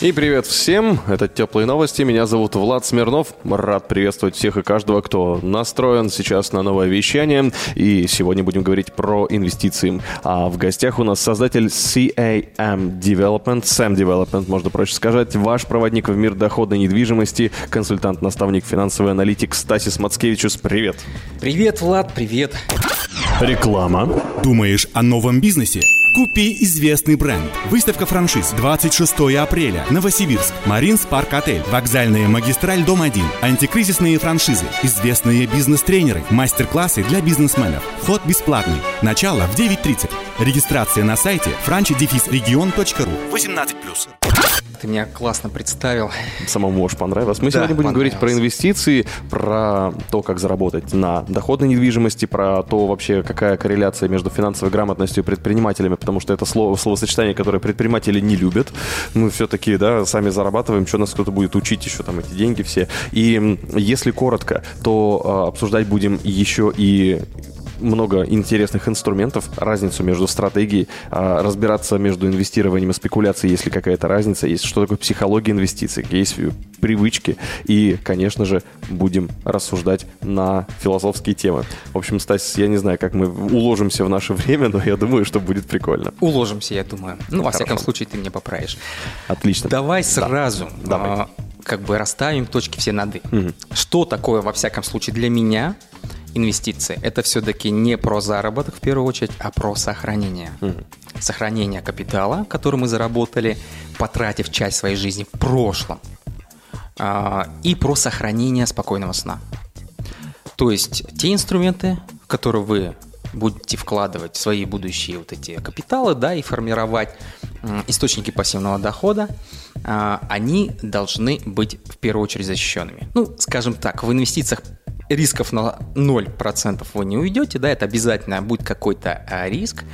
И привет всем, это Теплые Новости, меня зовут Влад Смирнов, рад приветствовать всех и каждого, кто настроен сейчас на новое вещание, и сегодня будем говорить про инвестиции. А в гостях у нас создатель CAM Development, SAM Development, можно проще сказать, ваш проводник в мир доходной недвижимости, консультант-наставник финансовый аналитик Стасис Мацкевичус, привет. Привет, Влад, привет. Реклама. Думаешь о новом бизнесе? Купи известный бренд. Выставка франшиз 26 апреля. Новосибирск. Маринс Парк Отель. Вокзальная магистраль Дом 1. Антикризисные франшизы. Известные бизнес-тренеры. Мастер-классы для бизнесменов. Вход бесплатный. Начало в 9.30. Регистрация на сайте franchi-region.ru 18+. Ты меня классно представил. Самому может понравилось. Мы Да, сегодня будем говорить про инвестиции, про то, как заработать на доходной недвижимости, про то вообще, какая корреляция между финансовой грамотностью и предпринимателями, потому что это слово, словосочетание, которое предприниматели не любят. Мы все-таки, да, сами зарабатываем, что нас кто-то будет учить еще там эти деньги все. И если коротко, то а, обсуждать будем еще и много интересных инструментов, разницу между стратегией, а, разбираться между инвестированием и спекуляцией, если какая-то разница есть, что такое психология инвестиций, есть привычки, и, конечно же, будем рассуждать на философские темы. В общем, Стас, я не знаю, как мы уложимся в наше время, но я думаю, что будет прикольно. Уложимся, я думаю. Ну, во всяком Хорошо. случае, ты мне поправишь. Отлично. Давай сразу Давай. а, как бы расставим точки все над «и». Что такое, во всяком случае, для меня инвестиции? Это все-таки не про заработок в первую очередь, а про сохранение. Сохранение капитала, который мы заработали, потратив часть своей жизни в прошлом. А, И про сохранение спокойного сна. То есть те инструменты, в которые вы будете вкладывать в свои будущие вот эти капиталы, да, и формировать источники пассивного дохода, а, они должны быть в первую очередь защищенными. Ну, скажем так, в инвестициях рисков на 0% вы не уйдете, да, это обязательно будет какой-то а, риск.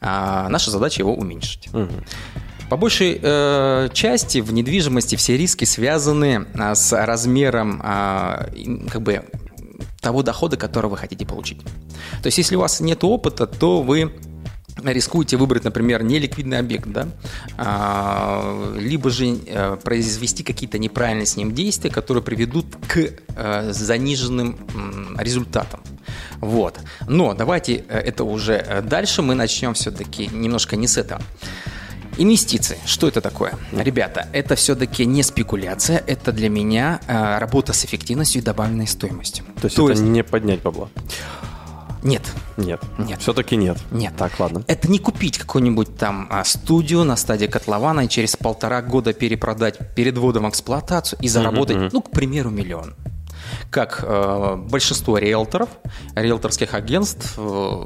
А, наша задача его уменьшить. По большей э, части в недвижимости все риски связаны а, с размером ин- как бы того дохода, который вы хотите получить. То есть, если у вас нет опыта, то вы рискуете выбрать, например, неликвидный объект, да, а, либо же э, произвести какие-то неправильные с ним действия, которые приведут к э, заниженным результатам. Вот. Но давайте э, это уже дальше мы начнем все-таки немножко не с этого. Инвестиции. Что это такое? Ребята, это все-таки не спекуляция, это для меня работа с эффективностью и добавленной стоимостью. То есть это не поднять бабла? Нет, Нет. Нет. Все-таки нет. нет. Так, ладно. Это не купить какую-нибудь там а, студию на стадии котлована и через полтора года перепродать перед вводом в эксплуатацию и заработать, ну, к примеру, миллион. Как э, большинство риэлторов, риэлторских агентств э,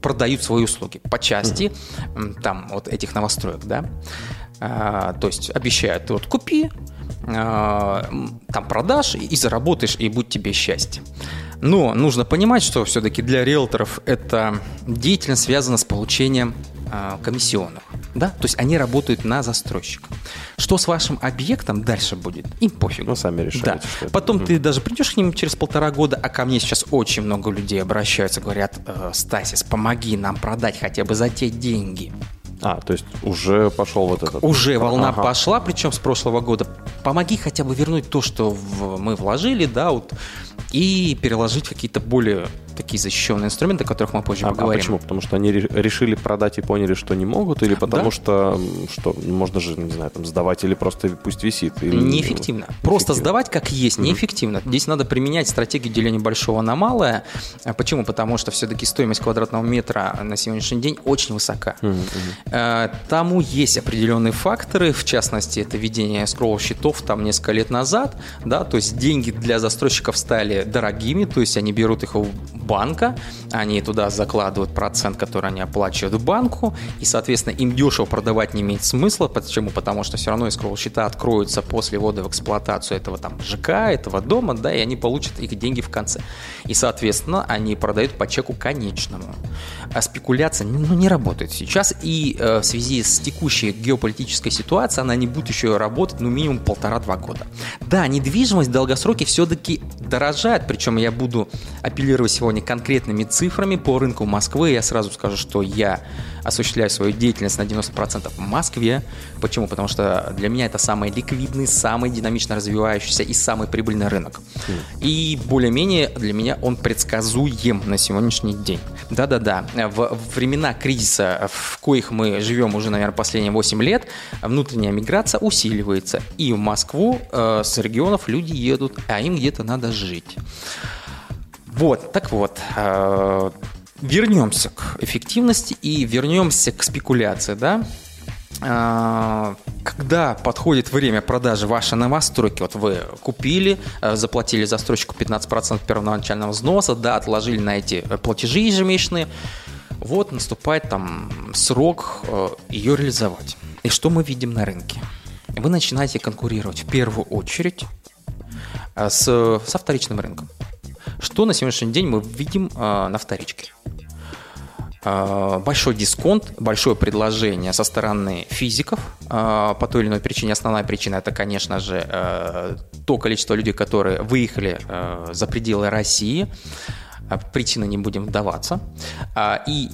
продают свои услуги по части м, там вот этих новостроек, да. А, то есть обещают, ты вот купи, м, там продашь и, и заработаешь, и будет тебе счастье. Но нужно понимать, что все-таки для риэлторов эта деятельность связана с получением а, комиссионных. Да? То есть они работают на застройщика. Что с вашим объектом дальше будет? Им пофигу. Ну, сами решаете, Да. что это. Потом ты даже придешь к ним через полтора года, а ко мне сейчас очень много людей обращаются, говорят, «Э, Стасис, помоги нам продать хотя бы за те деньги. А, то есть уже пошел вот этот... Уже волна Ага. пошла, причем с прошлого года. Помоги хотя бы вернуть то, что в- мы вложили, да, вот, и переложить в какие-то более такие защищенные инструменты, о которых мы позже А, а поговорим. почему? Потому что они ре- решили продать и поняли, что не могут, или потому Да. что, что можно же, не знаю, там сдавать, или просто пусть висит. Или... Неэффективно. Просто Неэффективно. сдавать как есть неэффективно. Здесь надо применять стратегию деления большого на малое. А Почему? Потому что все-таки стоимость квадратного метра на сегодняшний день очень высока. Э, Тому есть определенные факторы, в частности, это введение скролл счетов там несколько лет назад, да, то есть деньги для застройщиков стали дорогими, то есть они берут их у банка, они туда закладывают процент, который они оплачивают банку, и, соответственно, им дешево продавать не имеет смысла. Почему? Потому что все равно искровые счета откроются после ввода в эксплуатацию этого там ЖК, этого дома, да, и они получат их деньги в конце. И, соответственно, они продают по чеку конечному. А спекуляция ну, не работает сейчас, и э, в связи с текущей геополитической ситуацией она не будет еще работать, ну, минимум полтора-два года. Да, недвижимость в долгосроке все-таки дорожает, причем я буду апеллировать сегодня конкретными цифрами по рынку Москвы. Я сразу скажу, что я осуществляю свою деятельность на 90% в Москве. Почему? Потому что для меня это самый ликвидный, самый динамично развивающийся и самый прибыльный рынок. И более-менее для меня он предсказуем на сегодняшний день. Да-да-да, в времена кризиса, в коих мы живем уже, наверное, последние 8 лет, внутренняя миграция усиливается. И в Москву э, с регионов люди едут, а им где-то надо жить. Вот, так вот, э, вернемся к эффективности и вернемся к спекуляции, да? Э, когда подходит время продажи вашей новостройки, вот вы купили, э, заплатили застройщику 15% первоначального взноса, да, отложили на эти платежи ежемесячные, вот наступает там срок ее реализовать. И что мы видим на рынке? Вы начинаете конкурировать в первую очередь с, со вторичным рынком. Что на сегодняшний день мы видим э, на вторичке? Э, большой дисконт, большое предложение со стороны физиков э, по той или иной причине. Основная причина это, конечно же, э, то количество людей, которые выехали за пределы России. Причины не будем вдаваться. А, И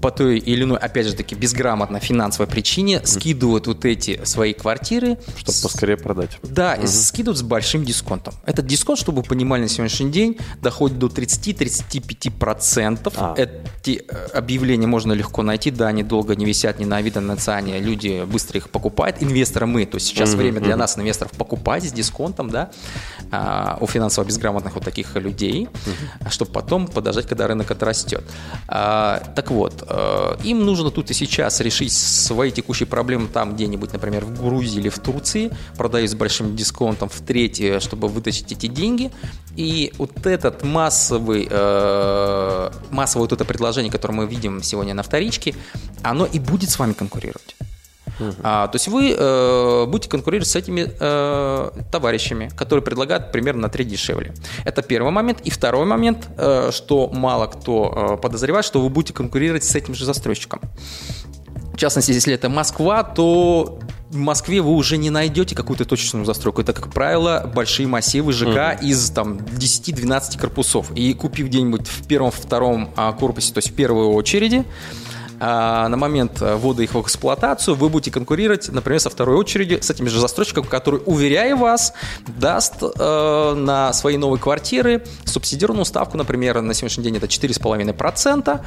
по той или иной, опять же таки, безграмотно финансовой причине скидывают вот эти свои квартиры. Чтобы поскорее продать. Да, и скидывают с большим дисконтом. Этот дисконт, чтобы вы понимали, на сегодняшний день доходит до 30-35%. А. Эти э, объявления можно легко найти, да, они долго не висят ни на Авито, ни на Циане, люди быстро их покупают. Инвесторы мы, то есть сейчас время для нас, инвесторов, покупать с дисконтом, да, а, у финансово безграмотных вот таких людей, чтобы потом подождать, когда рынок отрастет. А, Так вот, э, им нужно тут и сейчас решить свои текущие проблемы там где-нибудь, например, в Грузии или в Турции, продают с большим дисконтом в третье, чтобы вытащить эти деньги. И вот этот массовый, э, массовое вот это предложение, которое мы видим сегодня на вторичке, оно и будет с вами конкурировать. А, то есть вы э, будете конкурировать с этими э, товарищами, которые предлагают примерно на треть дешевле. Это первый момент. И второй момент, э, что мало кто э, подозревает, что вы будете конкурировать с этим же застройщиком. В частности, если это Москва, то в Москве вы уже не найдете какую-то точечную застройку. Это, как правило, большие массивы ЖК из там 10-12 корпусов. И купив где-нибудь в первом-втором а, корпусе, то есть в первой очереди, а, на момент а, ввода их в эксплуатацию вы будете конкурировать, например, со второй очереди с этим же застройщиком, который, уверяя вас, даст э, на свои новые квартиры субсидированную ставку, например, на сегодняшний день это 4,5%,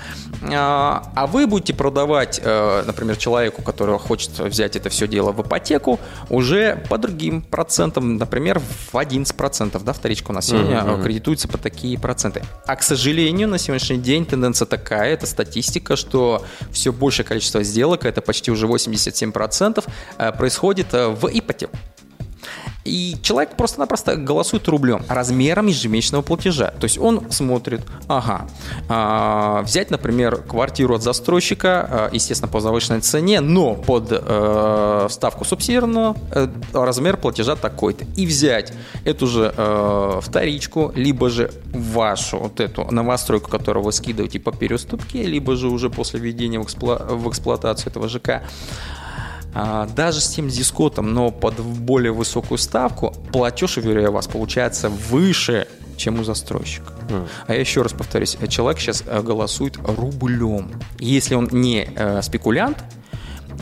а, а вы будете продавать, э, например, человеку, который хочет взять это все дело в ипотеку, уже по другим процентам, например, в 11%, да, вторичка у нас сегодня э, кредитуется по такие проценты. А, к сожалению, на сегодняшний день тенденция такая, это статистика, что все большее количество сделок, это почти уже 87%, э, происходит э, в ипотеку. И человек просто-напросто голосует рублем, размером ежемесячного платежа. То есть он смотрит, ага, а, взять, например, квартиру от застройщика, а, естественно, по завышенной цене, но под э, ставку субсидированного э, размер платежа такой-то. И взять эту же э, вторичку, либо же вашу вот эту новостройку, которую вы скидываете по переуступке, либо же уже после введения в, эксплуа- в эксплуатацию этого ЖК, даже с тем дискотом, но под более высокую ставку, платеж, уверяю вас, получается выше, чем у застройщика. А я еще раз повторюсь, человек сейчас э, голосует рублем. Если он не э, спекулянт,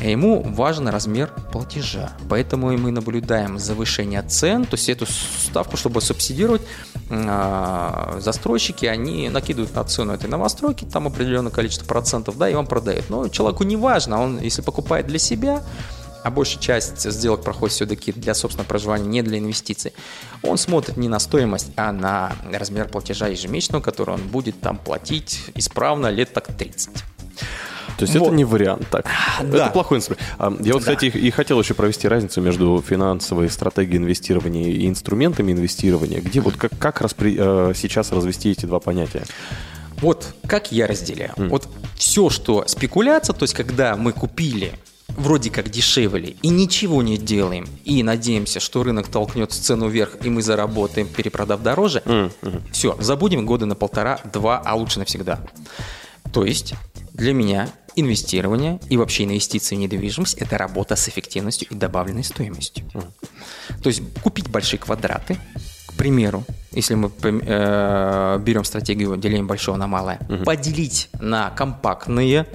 ему важен размер платежа. Поэтому мы наблюдаем завышение цен, то есть эту ставку, чтобы субсидировать, а, застройщики, они накидывают на цену этой новостройки, там определенное количество процентов, да, и он продает. Но человеку не важно, он, если покупает для себя, а большая часть сделок проходит все-таки для собственного проживания, не для инвестиций, он смотрит не на стоимость, а на размер платежа ежемесячного, который он будет там платить исправно лет так 30. То есть Вот. это не вариант. Так. Да. Это плохой инструмент. А, Я вот, кстати, и хотел еще провести разницу между финансовой стратегией инвестирования и инструментами инвестирования. Где вот как, как распри- э, сейчас развести эти два понятия? Вот как я разделяю. Вот все, что спекуляция, то есть когда мы купили вроде как дешевле и ничего не делаем, и надеемся, что рынок толкнет цену вверх, и мы заработаем, перепродав дороже, все, забудем года на полтора-два, а лучше навсегда. То есть для меня инвестирование и вообще инвестиции в недвижимость – это работа с эффективностью и добавленной стоимостью. То есть купить большие квадраты, к примеру, если мы э, берем стратегию деления большого на малое, поделить на компактные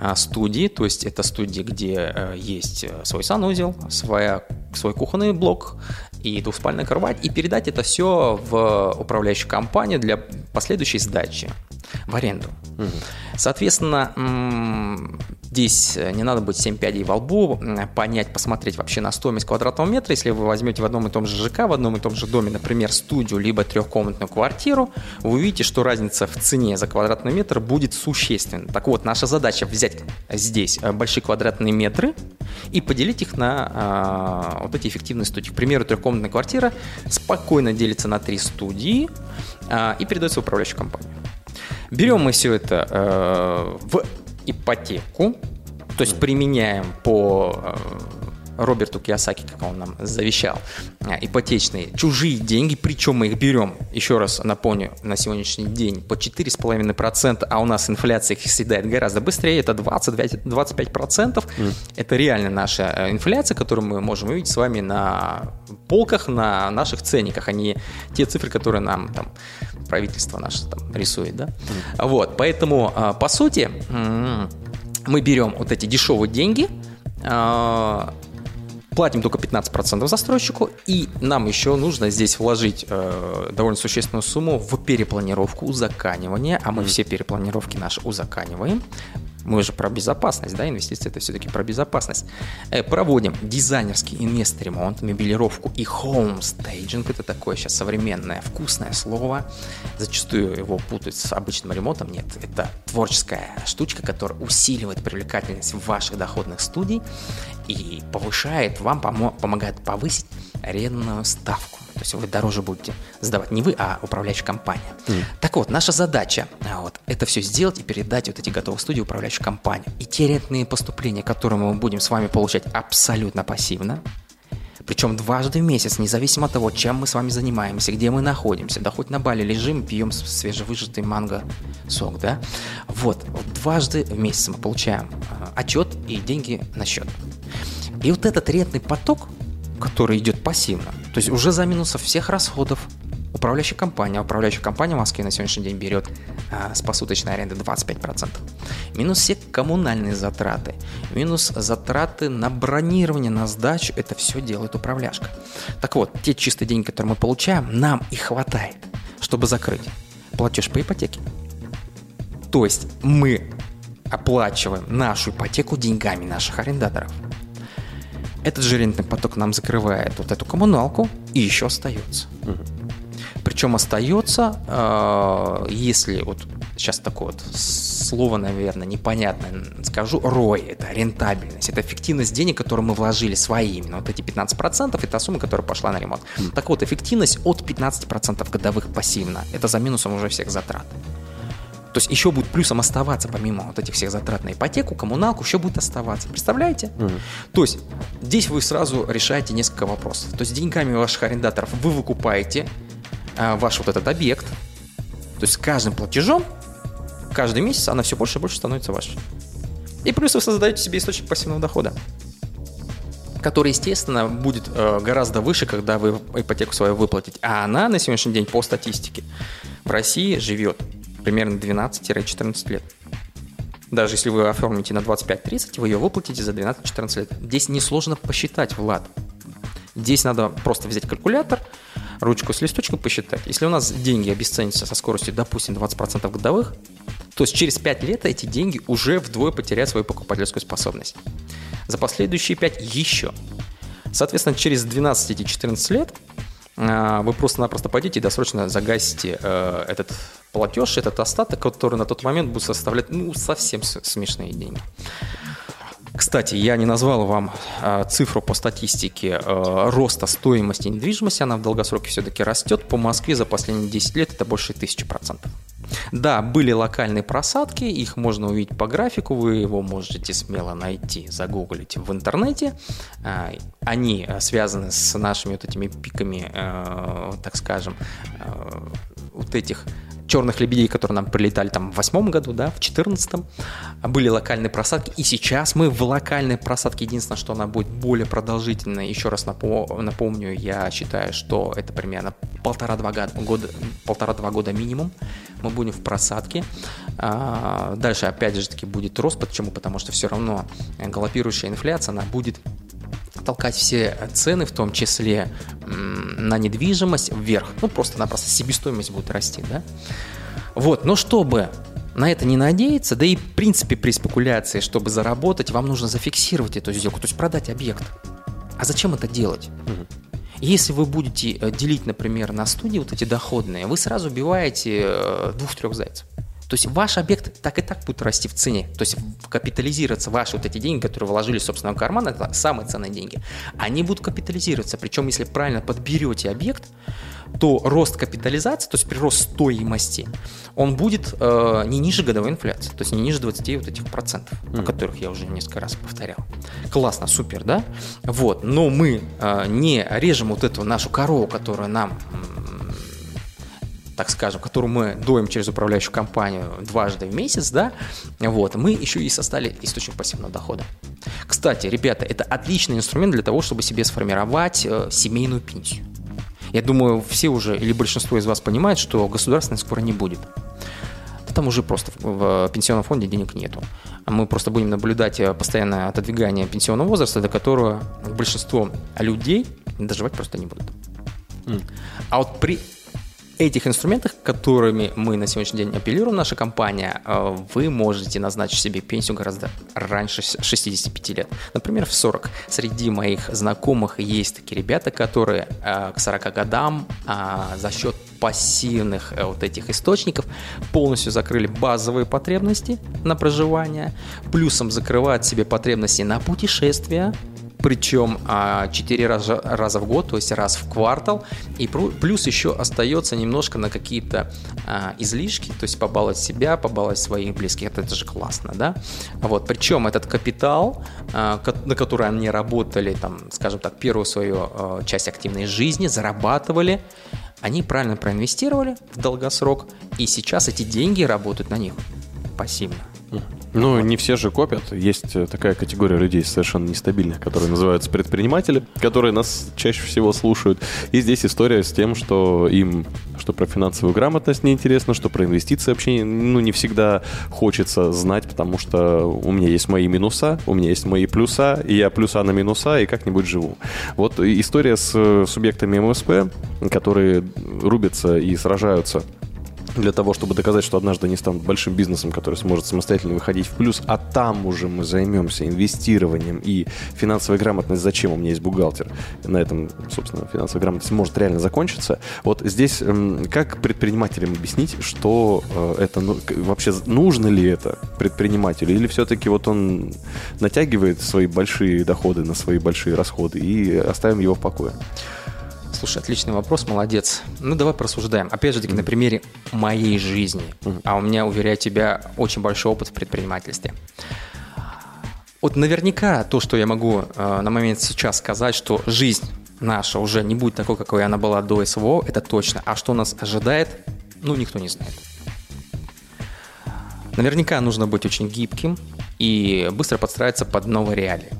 а, студии, то есть это студии, где э, есть э, свой санузел, своя, свой кухонный блок и двухспальная кровать, и передать это все в управляющую компанию для последующей сдачи в аренду. Соответственно, м, здесь не надо быть 7 пядей во лбу, понять, посмотреть вообще на стоимость квадратного метра. Если вы возьмете в одном и том же ЖК, в одном и том же доме, например, студию, либо трехкомнатную квартиру, вы увидите, что разница в цене за квадратный метр будет существенна. Так вот, наша задача взять здесь э, большие квадратные метры и поделить их на а, вот эти эффективные студии. К примеру, трехкомнатная квартира спокойно делится на три студии а, и передается в управляющую компанию. Берем мы все это э, в ипотеку, то есть применяем по э, Роберту Киосаки, как он нам завещал, э, ипотечные чужие деньги, причем мы их берем, еще раз напомню, на сегодняшний день по 4,5%, а у нас инфляция их съедает гораздо быстрее, это 20-25%. Это реально наша э, инфляция, которую мы можем увидеть с вами на полках, на наших ценниках, а не те цифры, которые нам там правительство наше там рисует, да? Вот, поэтому, а, по сути, мы берем вот эти дешевые деньги, платим только 15% застройщику, и нам еще нужно здесь вложить э, довольно существенную сумму в перепланировку, узаканивание, а мы все перепланировки наши узаканиваем. Мы же про безопасность, да, инвестиции это все-таки про безопасность. Э, проводим дизайнерский инвест-ремонт, мебелировку и хоумстейджинг. Это такое сейчас современное вкусное слово. Зачастую его путают с обычным ремонтом. Нет, это творческая штучка, которая усиливает привлекательность ваших доходных студий и повышает, вам помо- помогает повысить арендную ставку. То есть вы дороже будете сдавать не вы, а управляющая компания. Так вот, наша задача а, вот, это все сделать и передать вот эти готовые студии управляющей компании. И те рентные поступления, которые мы будем с вами получать абсолютно пассивно, причем дважды в месяц, независимо от того, чем мы с вами занимаемся, где мы находимся, да хоть на Бали лежим, пьем свежевыжатый манго сок, да, вот, дважды в месяц мы получаем э, отчет и деньги на счет. И вот этот рентный поток, который идет пассивно, то есть уже за минусов всех расходов, управляющая компания, а управляющая компания в Москве на сегодняшний день берет а, с посуточной аренды 25%. Минус все коммунальные затраты, минус затраты на бронирование, на сдачу, это все делает управляшка. Так вот, те чистые деньги, которые мы получаем, нам и хватает, чтобы закрыть платеж по ипотеке. То есть мы оплачиваем нашу ипотеку деньгами наших арендаторов. Этот же рентный поток нам закрывает вот эту коммуналку и еще остается. Причем остается, э, если вот сейчас такое вот слово, наверное, непонятное скажу, ROI, это рентабельность, это эффективность денег, которые мы вложили свои, именно вот эти 15%, это сумма, которая пошла на ремонт. Так вот, эффективность от 15% годовых пассивно, это за минусом уже всех затрат. То есть еще будет плюсом оставаться, помимо вот этих всех затрат на ипотеку, коммуналку, еще будет оставаться. Представляете? То есть здесь вы сразу решаете несколько вопросов. То есть деньгами ваших арендаторов вы выкупаете а, ваш вот этот объект. То есть с каждым платежом, каждый месяц она все больше и больше становится вашей. И плюс вы создаете себе источник пассивного дохода который, естественно, будет э, гораздо выше, когда вы ипотеку свою выплатите. А она на сегодняшний день по статистике в России живет примерно 12-14 лет. Даже если вы оформите на 25-30, вы ее выплатите за 12-14 лет. Здесь несложно посчитать, Влад. Здесь надо просто взять калькулятор, ручку с листочком посчитать. Если у нас деньги обесценятся со скоростью, допустим, 20% годовых, то есть через 5 лет эти деньги уже вдвое потеряют свою покупательскую способность. За последующие 5 еще. Соответственно, через 12-14 лет вы просто-напросто пойдете и досрочно загасите э, этот платеж, этот остаток, который на тот момент будет составлять ну, совсем смешные деньги. Кстати, я не назвал вам э, цифру по статистике э, роста стоимости недвижимости. Она в долгосроке все-таки растет. По Москве за последние 10 лет это больше тысячи процентов. Да, были локальные просадки, их можно увидеть по графику, вы его можете смело найти, загуглить в интернете. А, Они э, связаны с нашими вот этими пиками, э, так скажем, э, вот этих черных лебедей, которые нам прилетали там в восьмом году, да, в четырнадцатом, были локальные просадки, и сейчас мы в локальной просадке, единственное, что она будет более продолжительной, еще раз напо- напомню, я считаю, что это примерно полтора-два года, полтора-два года минимум, мы будем в просадке, А, дальше опять же таки будет рост, почему? Потому что все равно галопирующая инфляция, она будет толкать все цены, в том числе на недвижимость, вверх. Ну, просто-напросто себестоимость будет расти, да? Вот, но чтобы на это не надеяться, да и в принципе при спекуляции, чтобы заработать, вам нужно зафиксировать эту сделку, то есть продать объект. А зачем это делать? Если вы будете э, делить, например, на студии вот эти доходные, вы сразу убиваете э, двух-трех зайцев. То есть ваш объект так и так будет расти в цене. То есть капитализироваться ваши вот эти деньги, которые вложили в собственного кармана, это самые ценные деньги, они будут капитализироваться. Причем, если правильно подберете объект, то рост капитализации, то есть прирост стоимости, он будет э, не ниже годовой инфляции, то есть не ниже 20 вот этих процентов, о которых я уже несколько раз повторял. Классно, супер, да? Вот, но мы э, не режем вот эту нашу корову, которая нам так скажем, которую мы доим через управляющую компанию дважды в месяц, да, вот, мы еще и создали источник пассивного дохода. Кстати, ребята, это отличный инструмент для того, чтобы себе сформировать э, семейную пенсию. Я думаю, все уже или большинство из вас понимает, что государственной скоро не будет. Да там уже просто в, в пенсионном фонде денег нету. А Мы просто будем наблюдать э, постоянное отодвигание пенсионного возраста, до которого большинство людей доживать просто не будут. А вот при этих инструментах, которыми мы на сегодняшний день апеллируем, наша компания, э, вы можете назначить себе пенсию гораздо раньше с- 65 лет. Например, в 40. Среди моих знакомых есть такие ребята, которые э, к 40 годам а, за счет пассивных э, вот этих источников полностью закрыли базовые потребности на проживание, плюсом закрывают себе потребности на путешествия, причем 4 раза, раза в год, то есть раз в квартал, и плюс еще остается немножко на какие-то а, излишки, то есть побаловать себя, побаловать своих близких, это, это же классно, да? Вот, причем этот капитал, а, на который они работали, там, скажем так, первую свою а, часть активной жизни, зарабатывали, они правильно проинвестировали в долгосрок, и сейчас эти деньги работают на них пассивно. Ну, не все же копят. Есть э, такая категория людей совершенно нестабильных, которые называются предприниматели, которые нас чаще всего слушают. И здесь история с тем, что им что про финансовую грамотность неинтересно, что про инвестиции вообще ну, не всегда хочется знать, потому что у меня есть мои минуса, у меня есть мои плюса, и я плюса на минуса и как-нибудь живу. Вот история с э, субъектами МСП, которые рубятся и сражаются для того, чтобы доказать, что однажды они станут большим бизнесом, который сможет самостоятельно выходить в плюс, а там уже мы займемся инвестированием и финансовой грамотность. Зачем у меня есть бухгалтер? На этом, собственно, финансовая грамотность может реально закончиться. Вот здесь м, как предпринимателям объяснить, что э, это ну, вообще нужно ли это предпринимателю, или все-таки вот он натягивает свои большие доходы на свои большие расходы и оставим его в покое? Слушай, отличный вопрос, молодец. Ну, давай порассуждаем. Опять же таки, на примере моей жизни. А у меня, уверяю тебя, очень большой опыт в предпринимательстве. Вот наверняка то, что я могу э, на момент сейчас сказать, что жизнь наша уже не будет такой, какой она была до СВО, это точно. А что нас ожидает, ну, никто не знает. Наверняка нужно быть очень гибким и быстро подстраиваться под новые реалии.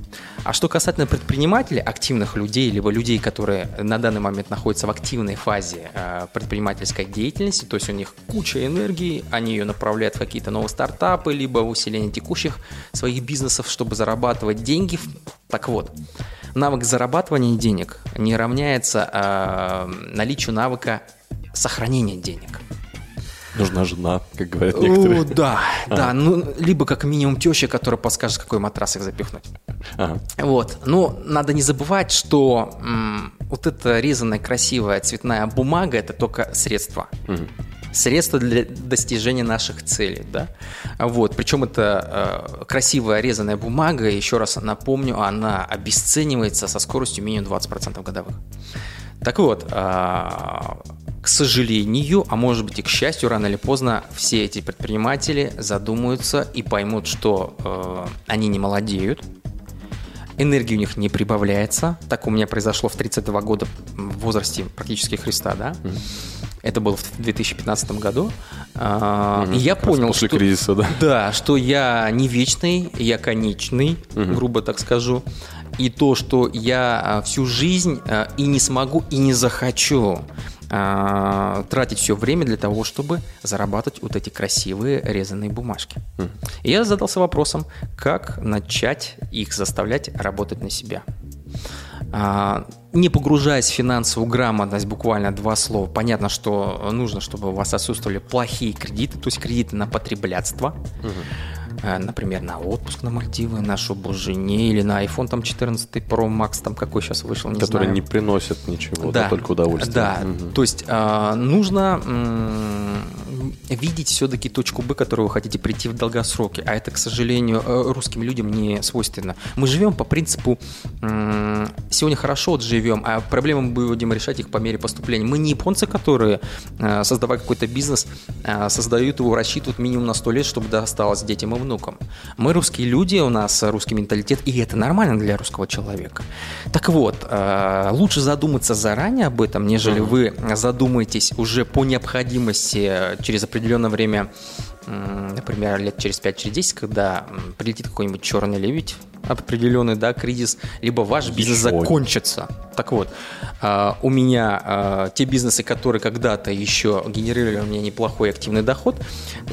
А что касательно предпринимателей, активных людей, либо людей, которые на данный момент находятся в активной фазе э, предпринимательской деятельности, то есть у них куча энергии, они ее направляют в какие-то новые стартапы, либо в усиление текущих своих бизнесов, чтобы зарабатывать деньги. Так вот, навык зарабатывания денег не равняется э, наличию навыка сохранения денег. Нужна жена, как говорят некоторые. О, да, да, ну, либо как минимум теща, которая подскажет, какой матрас их запихнуть. Ага. Вот, но надо не забывать, что м, вот эта резаная красивая цветная бумага – это только средство. средство для достижения наших целей, да. Вот, причем это э, красивая резаная бумага, еще раз напомню, она обесценивается со скоростью минимум 20% годовых. Так вот, а, к сожалению, а может быть и к счастью, рано или поздно все эти предприниматели задумаются и поймут, что э, они не молодеют, энергии у них не прибавляется. Так у меня произошло в 32 года в возрасте практически Христа, да. Это было в 2015 году. Мгм, И я как понял, после что... кризиса, да. Да, что я не вечный, я конечный, грубо так скажу. И то, что я а, всю жизнь а, и не смогу, и не захочу а, тратить все время для того, чтобы зарабатывать вот эти красивые резаные бумажки. И я задался вопросом, как начать их заставлять работать на себя. А, не погружаясь в финансовую грамотность, буквально два слова, понятно, что нужно, чтобы у вас отсутствовали плохие кредиты, то есть кредиты на потреблятство, Э, например, на отпуск на Мальдивы, на шубу жене или на iPhone там 14 Pro Max, там какой сейчас вышел, не Которые знаю. не приносят ничего, да, только удовольствие. Да, Мгм. то есть а, нужно м, видеть все-таки точку Б, которую вы хотите прийти в долгосроке, а это, к сожалению, э, русским людям не свойственно. Мы живем по принципу м, сегодня хорошо живем, а проблемы мы будем решать их по мере поступления. Мы не японцы, которые, э, создавая какой-то бизнес, э, создают его, рассчитывают минимум на 100 лет, чтобы досталось детям и внукам. Мы русские люди, у нас русский менталитет, и это нормально для русского человека. Так вот, э, лучше задуматься заранее об этом, нежели вы задумаетесь уже по необходимости через определенное время, например, лет через 5-10, когда м, прилетит какой-нибудь черный лебедь, определенный, да, кризис, либо ваш бизнес Еще. закончится. Так вот, а, у меня а, те бизнесы, которые когда-то еще генерировали у меня неплохой активный доход,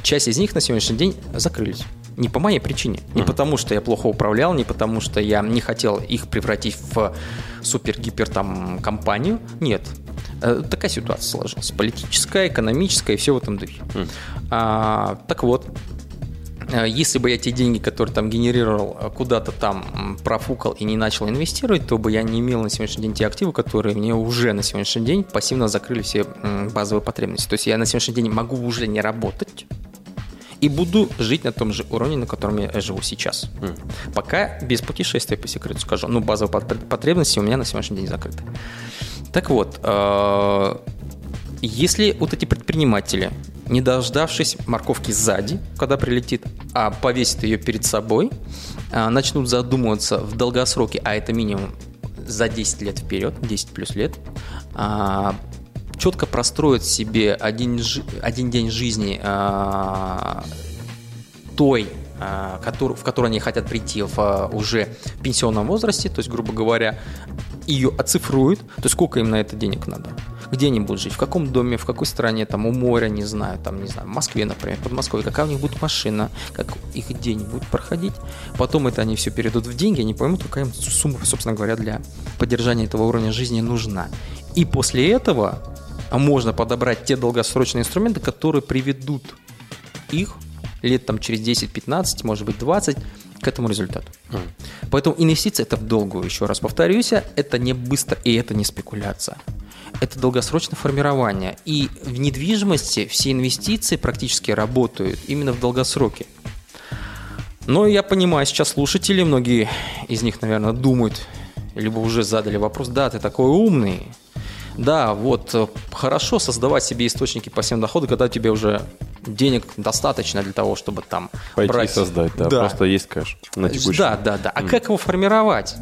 часть из них на сегодняшний день закрылись. Не по моей причине. Не потому, что я плохо управлял, не потому, что я не хотел их превратить в супер-гипер там компанию. Нет. Э, Такая ситуация сложилась. Политическая, экономическая и все в этом духе. А, так вот, Если бы я те деньги, которые там генерировал, э, куда-то там профукал и не начал инвестировать, то бы я не имел на сегодняшний день те активы, которые мне уже на сегодняшний день пассивно закрыли все базовые потребности. То есть я на сегодняшний день могу уже не работать и буду жить на том же уровне, на котором я живу сейчас. Пока без путешествия, по секрету скажу. Ну, базовые пот- потребности у меня на сегодняшний день закрыты. Так вот, э, если вот эти предприниматели, не дождавшись морковки сзади, когда прилетит, а повесят ее перед собой, а, начнут задумываться в долгосроке, а это минимум за 10 лет вперед, 10 плюс лет, а, четко простроят себе один, один день жизни а, той, в которую они хотят прийти в уже пенсионном возрасте, то есть, грубо говоря, ее оцифруют, то сколько им на это денег надо. Где они будут жить, в каком доме, в какой стране, там, у моря, не знаю, там, не знаю, в Москве, например, Подмосковье, какая у них будет машина, как их день будет проходить. Потом это они все перейдут в деньги, они поймут, какая им сумма, собственно говоря, для поддержания этого уровня жизни нужна. И после этого можно подобрать те долгосрочные инструменты, которые приведут их лет там через 10-15, может быть 20 к этому результату. Поэтому инвестиция это в долгую, еще раз повторюсь, это не быстро и это не спекуляция. Это долгосрочное формирование. И в недвижимости все инвестиции практически работают именно в долгосроке. Но я понимаю, сейчас слушатели, многие из них, наверное, думают, либо уже задали вопрос, да, ты такой умный, да, вот э, хорошо создавать себе источники пассивного дохода, когда у тебя уже денег достаточно для того, чтобы там Пойти брать. создать, да, просто есть кэш на текущий. Да, да, да. А как его формировать?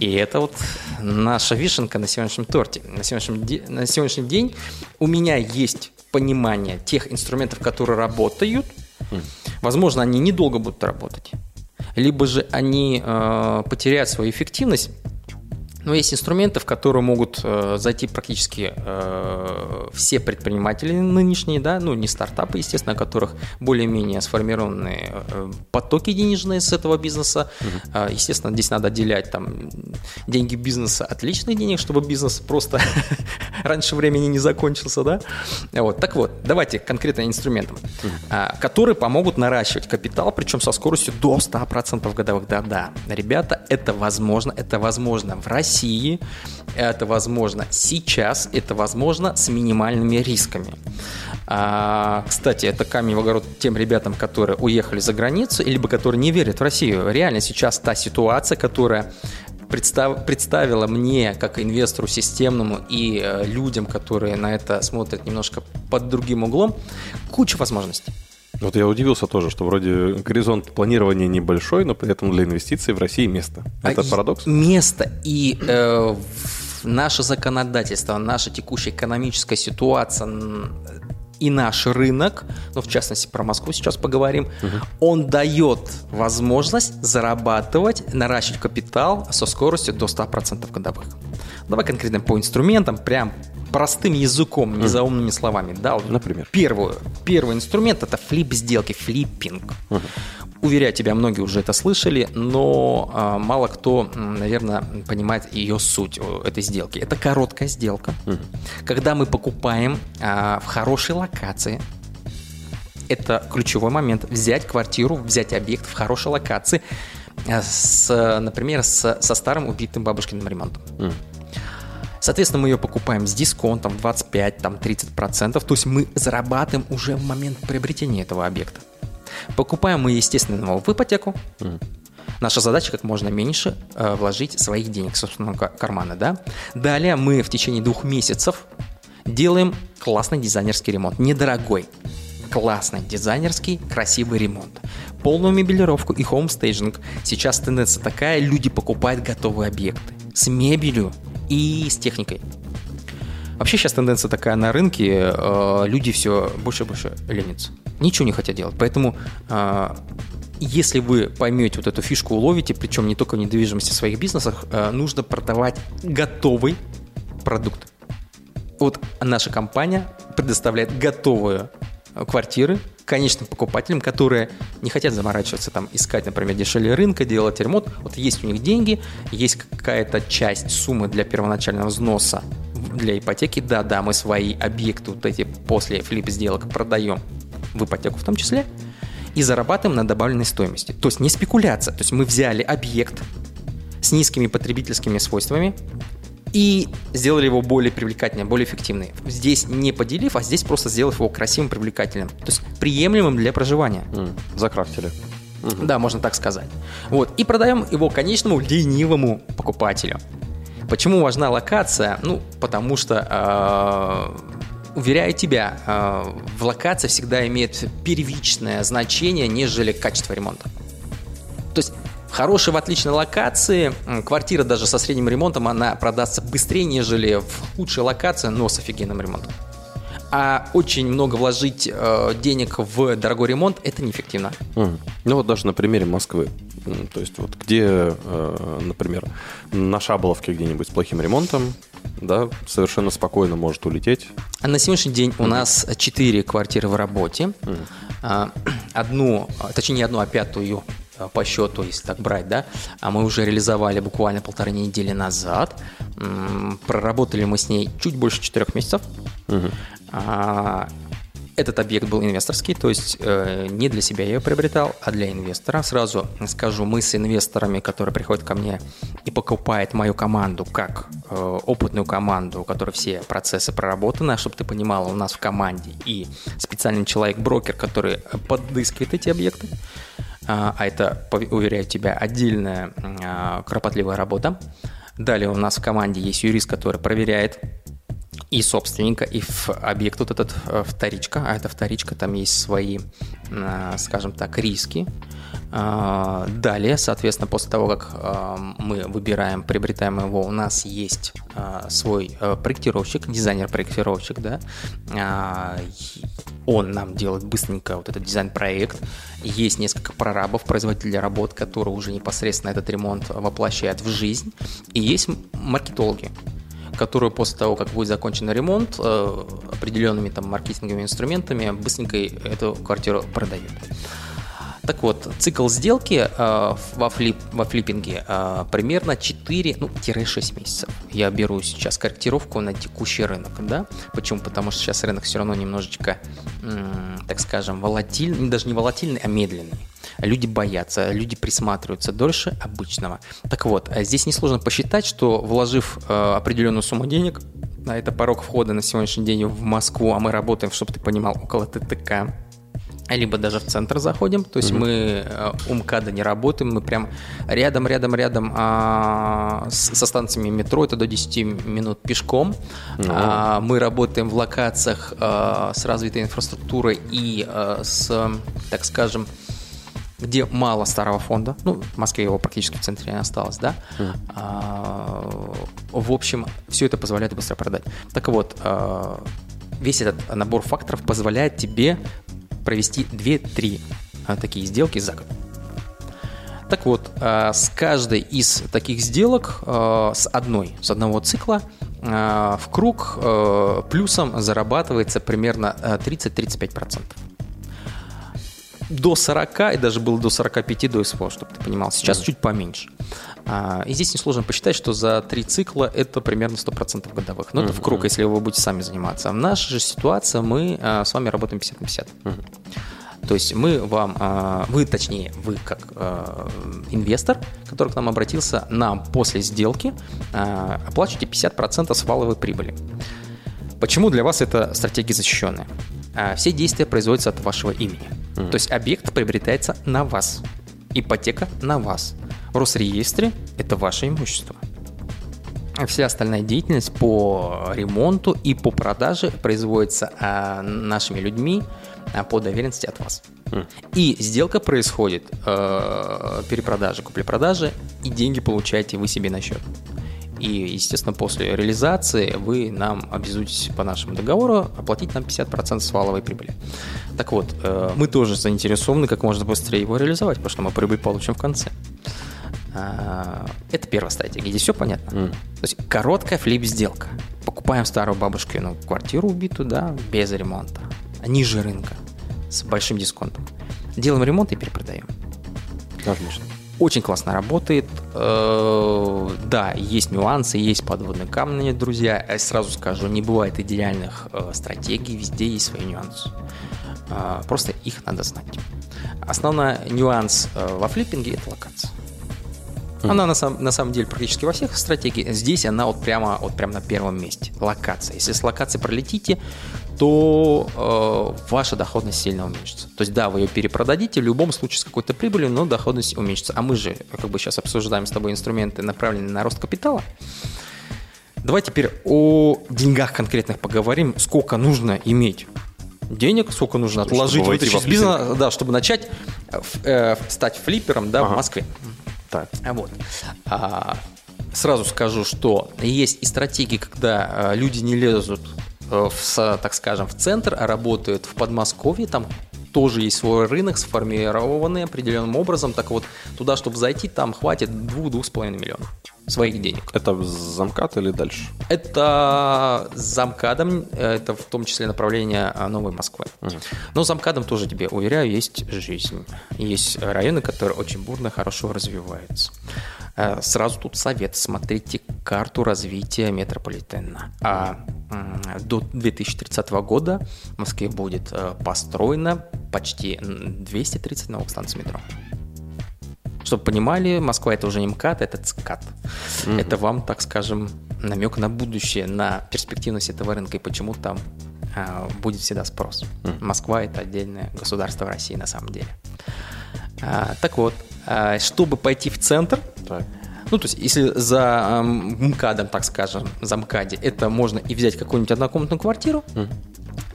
И это вот наша вишенка на сегодняшнем торте. На сегодняшний, на сегодняшний день у меня есть понимание тех инструментов, которые работают. Возможно, они недолго будут работать. Либо же они э, потеряют свою эффективность. Но есть инструменты, в которые могут э, зайти практически э, все предприниматели нынешние, да, ну не стартапы, естественно, у которых более-менее сформированные э, потоки денежные с этого бизнеса. Э, естественно, здесь надо отделять там деньги бизнеса от личных денег, чтобы бизнес просто раньше времени не закончился, да. Вот, так вот, давайте конкретно инструментам, а, которые помогут наращивать капитал, причем со скоростью до 100% годовых. Да-да, ребята, это возможно, это возможно в России, это возможно сейчас, это возможно с минимальными рисками. А, кстати, это камень в огород тем ребятам, которые уехали за границу, либо которые не верят в Россию. Реально сейчас та ситуация, которая представ- представила мне, как инвестору системному и э, людям, которые на это смотрят немножко под другим углом, кучу возможностей. Вот я удивился тоже, что вроде горизонт планирования небольшой, но при этом для инвестиций в России место. Это А парадокс? Место и э, наше законодательство, наша текущая экономическая ситуация и наш рынок, ну, в частности, про Москву сейчас поговорим, он дает возможность зарабатывать, наращивать капитал со скоростью до 100% годовых. Давай конкретно по инструментам, прям простым языком, не заумными словами. Да, вот Например? Первую, первый инструмент – это флип сделки, флиппинг. Уверяю тебя, многие уже это слышали, но а, мало кто, наверное, понимает ее суть э, этой сделки. Это короткая сделка, когда мы покупаем а, в хорошей локации. Это ключевой момент. Взять квартиру, взять объект в хорошей локации, а, с, например, с- со старым убитым бабушкиным ремонтом. Соответственно, мы ее покупаем с дисконтом 25, там 30%, то есть мы зарабатываем уже в момент приобретения этого объекта. Покупаем мы, естественно, его в ипотеку. Наша задача как можно меньше э, вложить своих денег в собственного ка- кармана, да. Далее мы в течение двух месяцев делаем классный дизайнерский ремонт, недорогой, классный дизайнерский красивый ремонт, полную мебелировку и хоумстейджинг. Сейчас тенденция такая, люди покупают готовые объекты с мебелью и с техникой. Вообще сейчас тенденция такая на рынке, э, люди все больше и больше ленятся. Ничего не хотят делать. Поэтому э, если вы поймете вот эту фишку, уловите, причем не только в недвижимости, в своих бизнесах, э, нужно продавать готовый продукт. Вот наша компания предоставляет готовые э, квартиры конечным покупателям, которые не хотят заморачиваться, там, искать, например, дешевле рынка, делать ремонт. Вот есть у них деньги, есть какая-то часть суммы для первоначального взноса для ипотеки. Да-да, мы свои объекты вот эти после флип-сделок продаем в ипотеку в том числе и зарабатываем на добавленной стоимости. То есть не спекуляция. То есть мы взяли объект с низкими потребительскими свойствами и сделали его более привлекательным, более эффективным. Здесь не поделив, а здесь просто сделав его красивым, привлекательным. То есть приемлемым для проживания. М, Закрафтили. Да, можно так сказать. Вот. И продаем его конечному ленивому покупателю. Почему важна локация? Ну, потому что, э, уверяю тебя, э, в локации всегда имеет первичное значение, нежели качество ремонта. Есть в хорошей, в отличной локации квартира даже со средним ремонтом, она продастся быстрее, нежели в худшей локации, но с офигенным ремонтом. А очень много вложить э, денег в дорогой ремонт – это неэффективно. Мгм. Ну вот даже на примере Москвы. То есть вот где, э, например, на Шаболовке где-нибудь с плохим ремонтом, да, совершенно спокойно может улететь. А На сегодняшний день у нас 4 квартиры в работе. А, Одну, а, точнее не одну, а пятую по счету, если так брать, да, а мы уже реализовали буквально полторы недели назад. Проработали мы с ней чуть больше 4 месяцев. А, Этот объект был инвесторский, то есть э, не для себя я ее приобретал, а для инвестора. Сразу скажу, мы с инвесторами, которые приходят ко мне и покупают мою команду, как э, опытную команду, у которой все процессы проработаны, чтобы ты понимала, у нас в команде и специальный человек-брокер, который э, подыскивает эти объекты. А а это, уверяю тебя, отдельная а, кропотливая работа. Далее у нас в команде есть юрист, который проверяет и собственника, и в объект вот этот э, вторичка, а это вторичка, там есть свои, э, скажем так, риски. А, Далее, соответственно, после того, как э, мы выбираем, приобретаем его, у нас есть э, свой э, проектировщик, дизайнер-проектировщик, да, А, он нам делает быстренько вот этот дизайн-проект. Есть несколько прорабов, производителей работ, которые уже непосредственно этот ремонт воплощают в жизнь. И есть маркетологи, которые после того, как будет закончен ремонт, э, определенными там маркетинговыми инструментами быстренько эту квартиру продают. Так вот, цикл сделки э, во, флип, во флиппинге э, примерно 4, ну, 6 месяцев. Я беру сейчас корректировку на текущий рынок, да? Почему? Потому что сейчас рынок все равно немножечко, м, так скажем, волатильный, даже не волатильный, а медленный. Люди боятся, люди присматриваются дольше обычного. Так вот, э, здесь несложно посчитать, что вложив э, определенную сумму денег, А это порог входа на сегодняшний день в Москву, а мы работаем, чтобы ты понимал, около ТТК. Либо даже в центр заходим, то есть мы э, у МКАДа не работаем, мы прям рядом, рядом, рядом а, с- со станциями метро, это до 10 минут пешком. А, мы работаем в локациях а, с развитой инфраструктурой и а, с, так скажем, где мало старого фонда. Ну, в Москве его практически в центре не осталось, да. А, в общем, все это позволяет быстро продать. Так вот, а, весь этот набор факторов позволяет тебе провести 2-3 а, такие сделки за год. Так вот, а, с каждой из таких сделок, а, с одной, с одного цикла, в круг плюсом зарабатывается примерно а, 30-35% до 40, и даже было до 45 до СВО, чтобы ты понимал. Сейчас чуть поменьше. А, и здесь несложно посчитать, что за три цикла это примерно 100% годовых. Но это в круг, если вы будете сами заниматься. А в нашей же ситуации мы а, с вами работаем 50 на 50. То есть мы вам, а, вы, точнее, вы как а, инвестор, который к нам обратился, нам после сделки оплачиваете 50% с валовой прибыли. Почему для вас это стратегия защищенная? А, Все действия производятся от вашего имени. То есть объект приобретается на вас. Ипотека на вас. В Росреестре это ваше имущество. А Вся остальная деятельность по ремонту и по продаже производится а, нашими людьми а, по доверенности от вас. И сделка происходит, э, перепродажа, купли-продажи, и деньги получаете вы себе на счет. И, естественно, после реализации вы нам обязуетесь по нашему договору оплатить нам 50% с валовой прибыли. Так вот, э, мы тоже заинтересованы как можно быстрее его реализовать, потому что мы прибыль получим в конце. А, Это первая стратегия. Здесь все понятно. То есть короткая флип-сделка. Покупаем старую бабушкину квартиру убитую, да, без ремонта. Ниже рынка. С большим дисконтом. Делаем ремонт и перепродаем. Отлично. Очень классно работает. Э, Да, есть нюансы, есть подводные камни, друзья. Я сразу скажу, не бывает идеальных э, стратегий, везде есть свои нюансы. Э, Просто их надо знать. Основной нюанс во флиппинге – это локация. Она на, сам- на самом деле практически во всех стратегиях. Здесь она вот прямо, вот прямо на первом месте. Локация. Если с локации пролетите, то э, ваша доходность сильно уменьшится. То есть, да, вы ее перепродадите в любом случае с какой-то прибылью, но доходность уменьшится. А мы же, как бы сейчас обсуждаем с тобой инструменты, направленные на рост капитала. Давай теперь о деньгах конкретных поговорим. Сколько нужно иметь денег, сколько нужно Чтобы отложить, войти вытащить во из бизнеса, да, чтобы начать э, э, стать флиппером да, в Ага. Москве. Так. Вот. А, сразу скажу, что есть и стратегии, когда а, люди не лезут э, в, с- так скажем, в центр, а работают в Подмосковье, там тоже есть свой рынок, сформированный определенным образом. Так вот, туда, чтобы зайти, там хватит 2-2,5 миллионов своих денег. Это замкат или дальше? Это замкадом, это в том числе направление а, Новой Москвы. Но с замкадом тоже тебе уверяю, есть жизнь. Есть районы, которые очень бурно, хорошо развиваются. Э, Сразу тут совет, смотрите карту развития метрополитена. А до 2030 года в Москве будет э, построено почти м, 230 новых станций метро. Чтобы понимали, Москва это уже не МКАД, это ЦКАД. Это вам, так скажем, намек на будущее, на перспективность этого рынка и почему там а, будет всегда спрос. Москва это отдельное государство России на самом деле. А, так вот, а, чтобы пойти в центр, Так. ну, то есть, если за МКАДом, так скажем, за МКАДе, это можно и взять какую-нибудь однокомнатную квартиру,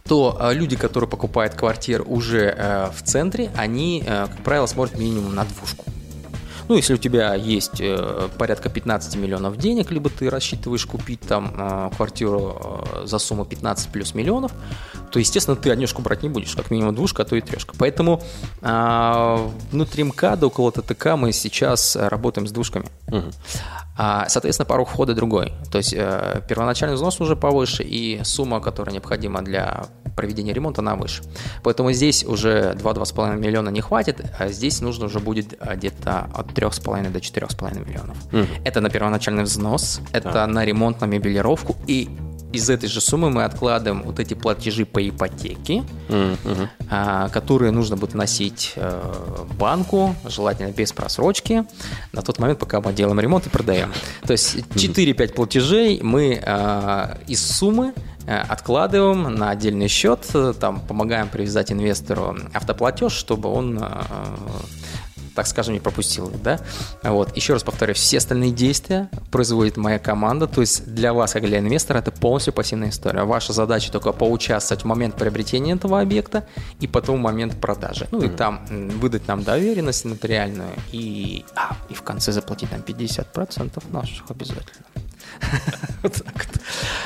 то а, люди, которые покупают квартиру уже э, в центре, они, э, как правило, смотрят минимум на двушку. Ну, если у тебя есть э, порядка 15 миллионов денег, либо ты рассчитываешь купить там э, квартиру э, за сумму 15 плюс миллионов, то, естественно, ты однешку брать не будешь, как минимум двушка, а то и трешка. Поэтому а, внутри МКАДа, около ТТК мы сейчас работаем с двушками. А, соответственно, порог входа другой. То есть первоначальный взнос уже повыше, и сумма, которая необходима для проведения ремонта, она выше. Поэтому здесь уже 2-2,5 миллиона не хватит, а здесь нужно уже будет э, где-то от 3,5 до 4,5 миллионов. Это на первоначальный взнос, это на ремонт, на мебелировку и из этой же суммы мы откладываем вот эти платежи по ипотеке, а, которые нужно будет вносить э, банку, желательно без просрочки, на тот момент, пока мы делаем ремонт и продаем. То есть 4-5 платежей мы а, из суммы э, откладываем на отдельный счет, э, там помогаем привязать инвестору автоплатеж, чтобы он э, так скажем, не пропустил их, да. Вот. Еще раз повторюсь, все остальные действия производит моя команда, то есть для вас, как для инвестора, это полностью пассивная история. Ваша задача только поучаствовать в момент приобретения этого объекта и потом в момент продажи. Ну и там м, выдать нам доверенность нотариальную и, а, и в конце заплатить нам 50% наших обязательно. Вот так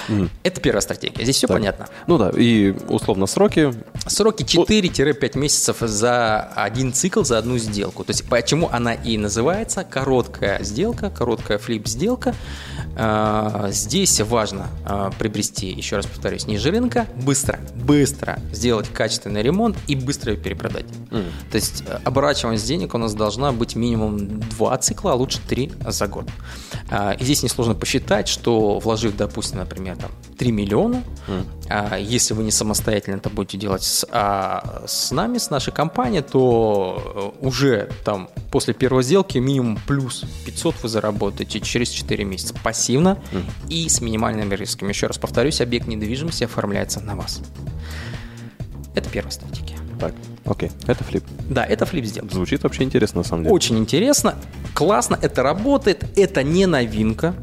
вот. Это первая стратегия. Здесь все Так. понятно. Ну да, и условно сроки. Сроки 4-5 месяцев за один цикл, за одну сделку. То есть почему она и называется короткая сделка, короткая флип-сделка. А, Здесь важно а, приобрести, еще раз повторюсь, ниже рынка, быстро, быстро сделать качественный ремонт и быстро ее перепродать. То есть э, оборачиваемость денег у нас должна быть минимум 2 цикла, а лучше 3 за год. А, И здесь несложно посчитать, что вложив, допустим, например, там, 3 миллиона, а, если вы не самостоятельно это будете делать с, а с нами, с нашей компанией, то э, уже там после первой сделки минимум плюс 500 вы заработаете через 4 месяца пассивно и с минимальным риском. Еще раз повторюсь, объект недвижимости оформляется на вас. Это первая стратегия. Так, окей, это флип. Да, это флип сделка. Звучит вообще интересно, на самом деле. Очень интересно, классно, это работает, это не новинка.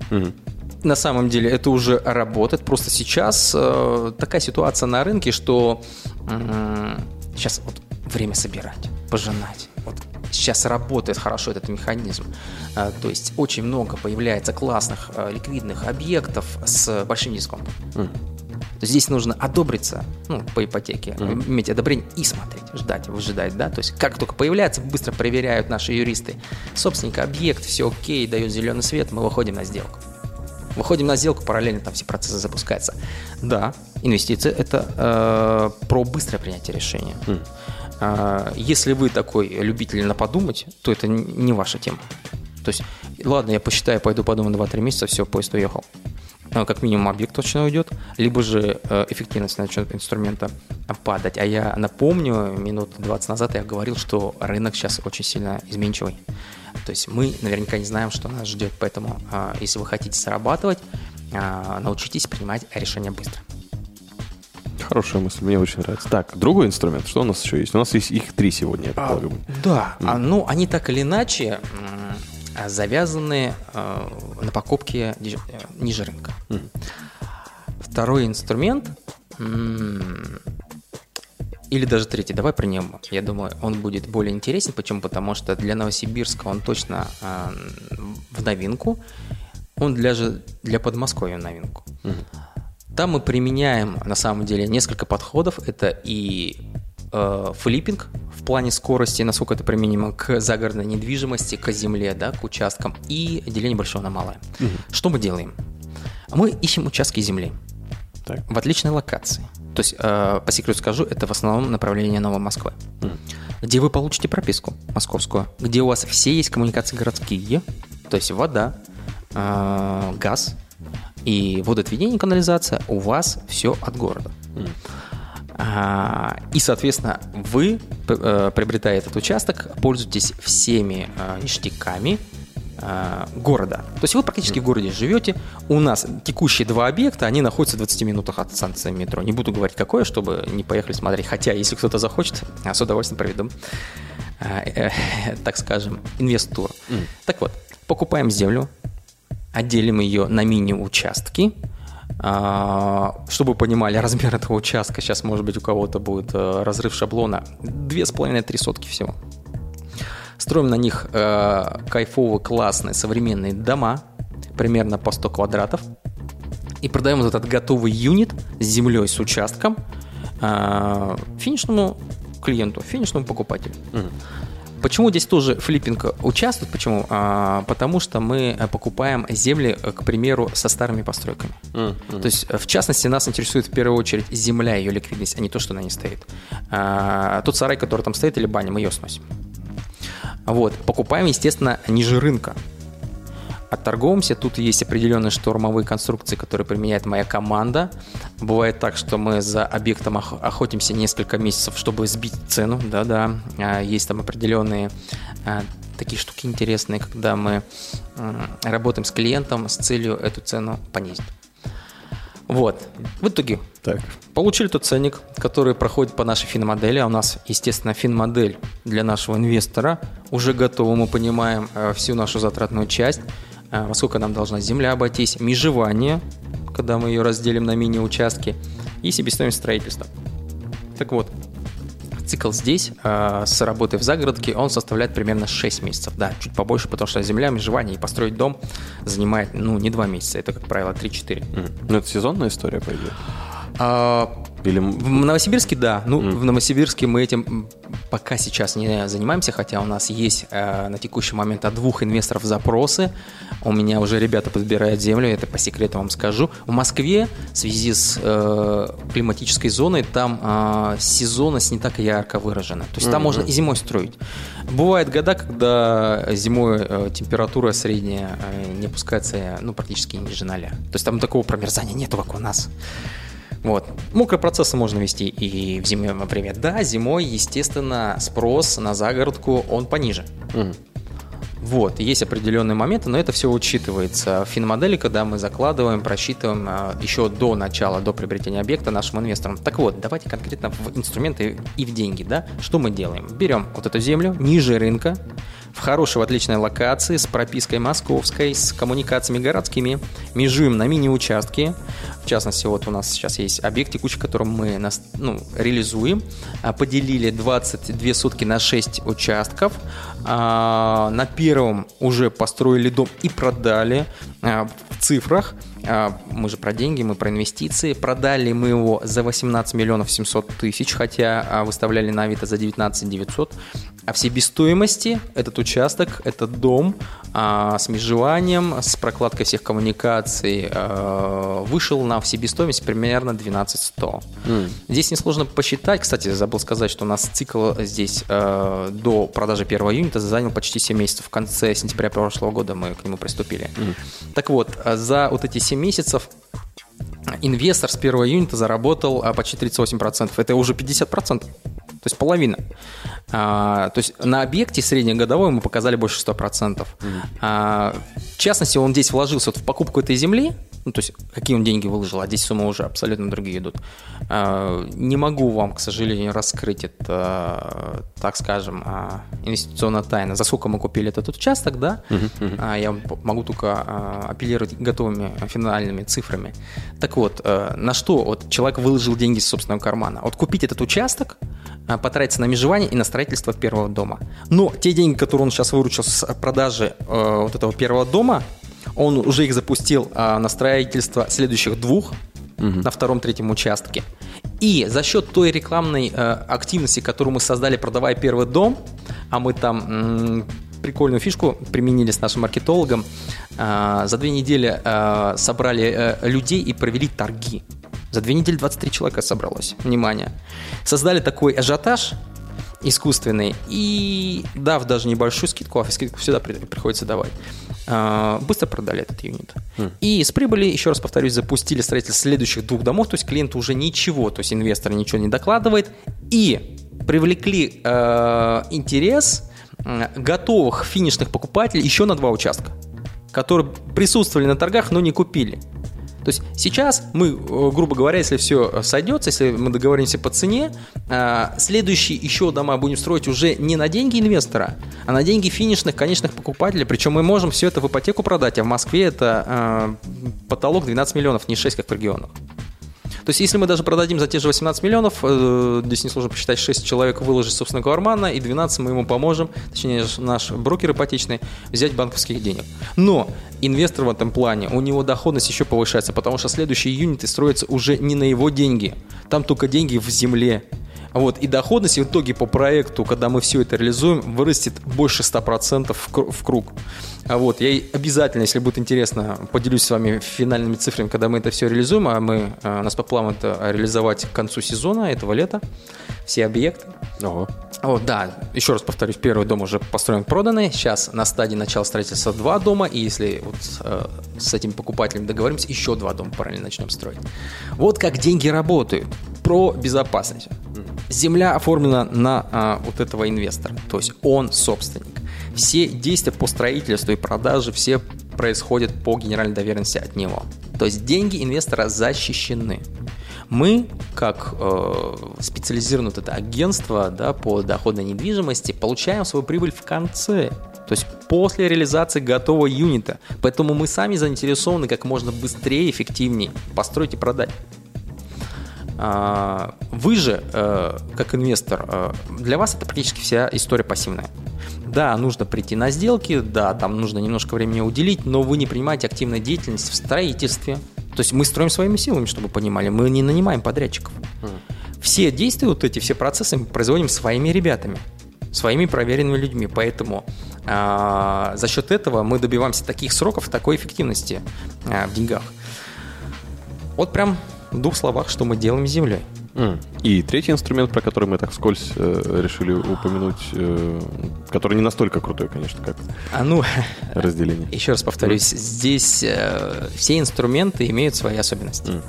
На самом деле это уже работает. Просто сейчас э, такая ситуация на рынке, что м, сейчас вот время собирать, пожинать. Вот сейчас работает хорошо этот механизм. А, то есть очень много появляется классных э, ликвидных объектов с большим дисконтом. То есть здесь нужно одобриться ну, по ипотеке, иметь одобрение и смотреть, ждать, выжидать, да. То есть как только появляется, быстро проверяют наши юристы. Собственник, объект, все окей, дает зеленый свет, мы выходим на сделку. Выходим на сделку, параллельно там все процессы запускаются. Да, инвестиции – это э, про быстрое принятие решения. А, если вы такой любитель на подумать, то это не ваша тема. То есть, ладно, я посчитаю, пойду подумаю 2-3 месяца, все, поезд уехал. А, Как минимум объект точно уйдет, либо же э, эффективность начнет инструмента падать. А я напомню, минут 20 назад я говорил, что рынок сейчас очень сильно изменчивый. То есть мы наверняка не знаем, что нас ждет, поэтому а, если вы хотите зарабатывать, а, научитесь принимать решения быстро. Хорошая мысль, мне очень нравится. Так, другой инструмент, что у нас еще есть? У нас есть их три сегодня, я полагаю. Да, а, ну они так или иначе а, завязаны э, на покупке э, ниже рынка. Второй инструмент, или даже третий, давай про него. Я думаю, он будет более интересен. Почему? Потому что для Новосибирска он точно э, в новинку. Он для, же, для Подмосковья в новинку. Там мы применяем, на самом деле, несколько подходов. Это и э, флиппинг в плане скорости, насколько это применимо к загородной недвижимости, к земле, да, к участкам, и деление большого на малое. Что мы делаем? Мы ищем участки земли Так. в отличной локации. То есть, э, по секрету скажу, это в основном направление Новой Москвы. Где вы получите прописку московскую, где у вас все есть коммуникации городские, то есть вода, э, газ и водоотведение, канализация, у вас все от города. А, И, соответственно, вы, э, приобретая этот участок, пользуетесь всеми э, ништяками э, города. То есть вы практически в городе живете. У нас текущие два объекта, они находятся в 20 минутах от станции метро. Не буду говорить какое, чтобы не поехали смотреть. Хотя, если кто-то захочет, я с удовольствием проведу, так скажем, инвест-тур. Так вот, покупаем землю, отделим ее на мини-участки, а, чтобы вы понимали размер этого участка, сейчас, может быть, у кого-то будет э, разрыв шаблона, 2,5-3 сотки всего. Строим на них э, кайфовые, классные, современные дома, примерно по 100 квадратов, и продаем вот этот готовый юнит с землей, с участком э, финишному клиенту, финишному покупателю. Почему здесь тоже флиппинг участвует? Почему? А, потому что мы э, покупаем земли, э, к примеру, со старыми постройками. То есть, э, в частности, нас интересует в первую очередь земля, ее ликвидность, а не то, что на ней стоит. А, тот сарай, который там стоит, или баня, мы ее сносим. Вот. Покупаем, естественно, ниже рынка. Отторговываемся. Тут есть определенные штурмовые конструкции, которые применяет моя команда. Бывает так, что мы за объектом ох- охотимся несколько месяцев, чтобы сбить цену. Да-да, А, есть там определенные а, такие штуки интересные, когда мы работаем с клиентом с целью эту цену понизить. Вот. В итоге Так. Получили тот ценник, который проходит по нашей финмодели, а у нас, естественно, финмодель для нашего инвестора уже готова, мы понимаем э, всю нашу затратную часть, во сколько нам должна земля обойтись, межевание, когда мы ее разделим на мини-участки, и себестоимость строительства. Так вот, цикл здесь э, с работой в загородке, он составляет примерно 6 месяцев. Да, чуть побольше, потому что земля, межевание и построить дом занимает, ну, не 2 месяца, это, как правило, 3-4. Мгм. Ну, это сезонная история, по идее? А, Или... в Новосибирске, да. Ну, в Новосибирске мы этим пока сейчас не занимаемся, хотя у нас есть э, на текущий момент от двух инвесторов запросы. У меня уже ребята подбирают землю, это по секрету вам скажу. В Москве в связи с э, климатической зоной там э, сезонность не так ярко выражена. То есть там можно и зимой строить. Бывают года, когда зимой э, температура средняя э, не опускается э, ну, практически ниже ноля. То есть там такого промерзания нету, как у нас. Вот. Мокрые процессы можно вести и в зимнее время. Да, зимой, естественно, спрос на загородку, он пониже. Вот, есть определенные моменты, но это все учитывается в финмодели, когда мы закладываем, просчитываем э, еще до начала, до приобретения объекта нашим инвесторам. Так вот, давайте конкретно в инструменты и в деньги, да, что мы делаем? Берем вот эту землю ниже рынка, в хорошей, в отличной локации, с пропиской московской, с коммуникациями городскими, межуем на мини-участки. В частности, вот у нас сейчас есть объект текущий, который мы нас, ну, реализуем. А, Поделили 22 сутки на 6 участков. А, На первом уже построили дом и продали а, в цифрах. Мы же про деньги, мы про инвестиции. Продали мы его за 18 миллионов 700 тысяч, хотя выставляли на Авито за 19 900. А в себестоимости этот участок, этот дом а, с межеванием, с прокладкой всех коммуникаций а, вышел на в себестоимость примерно 12 100. Здесь несложно посчитать. Кстати, забыл сказать, что у нас цикл здесь а, до продажи первого юнита занял почти 7 месяцев. В конце сентября прошлого года мы к нему приступили. Так вот, за вот эти 7 месяцев инвестор с первого юнита заработал а, почти 38%. Это уже 50%. То есть половина. А, то есть на объекте среднегодовой мы показали больше 100%. А, в частности, он здесь вложился вот в покупку этой земли, ну, то есть какие он деньги выложил, а здесь суммы уже абсолютно другие идут. А, не могу вам, к сожалению, раскрыть это, так скажем, а, инвестиционная тайна. За сколько мы купили этот участок, да? А, я могу только апеллировать готовыми финальными цифрами. Так вот, э, на что вот человек выложил деньги из собственного кармана? Вот купить этот участок, потратиться на межевание и на строительство первого дома. Но те деньги, которые он сейчас выручил с продажи э, вот этого первого дома, он уже их запустил а, на строительство следующих двух на втором-третьем участке. И за счет той рекламной э, активности, которую мы создали, продавая первый дом, а мы там м, прикольную фишку применили с нашим маркетологом, а, за две недели а, собрали э, людей и провели торги. За две недели 23 человека собралось. Внимание. Создали такой ажиотаж искусственный. И, дав даже небольшую скидку, а скидку всегда при- приходится давать, а, быстро продали этот юнит. И с прибыли, еще раз повторюсь, запустили строительство следующих двух домов, то есть клиенту уже ничего, то есть инвестор ничего не докладывает, и привлекли э, интерес м, готовых финишных покупателей еще на два участка, которые присутствовали на торгах, но не купили. То есть сейчас мы, э, грубо говоря, если все сойдется, если мы договоримся по цене, э, следующие еще дома будем строить уже не на деньги инвестора, а на деньги финишных, конечных покупателей. Причем мы можем все это в ипотеку продать, а в Москве это э, потолок 12 миллионов, не 6, как в регионах. То есть, если мы даже продадим за те же 18 миллионов, э, здесь несложно посчитать, 6 человек выложит из собственного кармана, и 12 мы ему поможем, точнее, наш брокер ипотечный, взять банковских денег. Но инвестор в этом плане, у него доходность еще повышается, потому что следующие юниты строятся уже не на его деньги. Там только деньги в земле. Вот, и доходность в итоге по проекту, когда мы все это реализуем, вырастет больше 100% в кру- в круг. А вот, я обязательно, если будет интересно, поделюсь с вами финальными цифрами, когда мы это все реализуем, а мы, э, у нас по плану это реализовать к концу сезона этого лета, все объекты. Ого. Вот, да, еще раз повторюсь, первый дом уже построен, проданный. Сейчас на стадии начала строительства два дома, и если вот э, с этим покупателем договоримся, еще два дома параллельно начнем строить. Вот как деньги работают. Про безопасность. Земля оформлена на а, вот этого инвестора, то есть он собственник. Все действия по строительству и продаже все происходят по генеральной доверенности от него. То есть деньги инвестора защищены. Мы, как э, специализированное вот это агентство да, по доходной недвижимости, получаем свою прибыль в конце. То есть после реализации готового юнита. Поэтому мы сами заинтересованы как можно быстрее, эффективнее построить и продать. А, Вы же, э, как инвестор, э, для вас это практически вся история пассивная. Да, нужно прийти на сделки, да, там нужно немножко времени уделить, но вы не принимаете активной деятельности в строительстве. То есть мы строим своими силами, чтобы понимали, мы не нанимаем подрядчиков. Все действия, вот эти все процессы мы производим своими ребятами, своими проверенными людьми. Поэтому а, за счет этого мы добиваемся таких сроков, такой эффективности а, в деньгах. Вот прям в двух словах, что мы делаем с землей. И третий инструмент, про который мы так вскользь э, решили упомянуть, э, который не настолько крутой, конечно, как А ну, разделение. еще раз повторюсь, здесь э, все инструменты имеют свои особенности. М.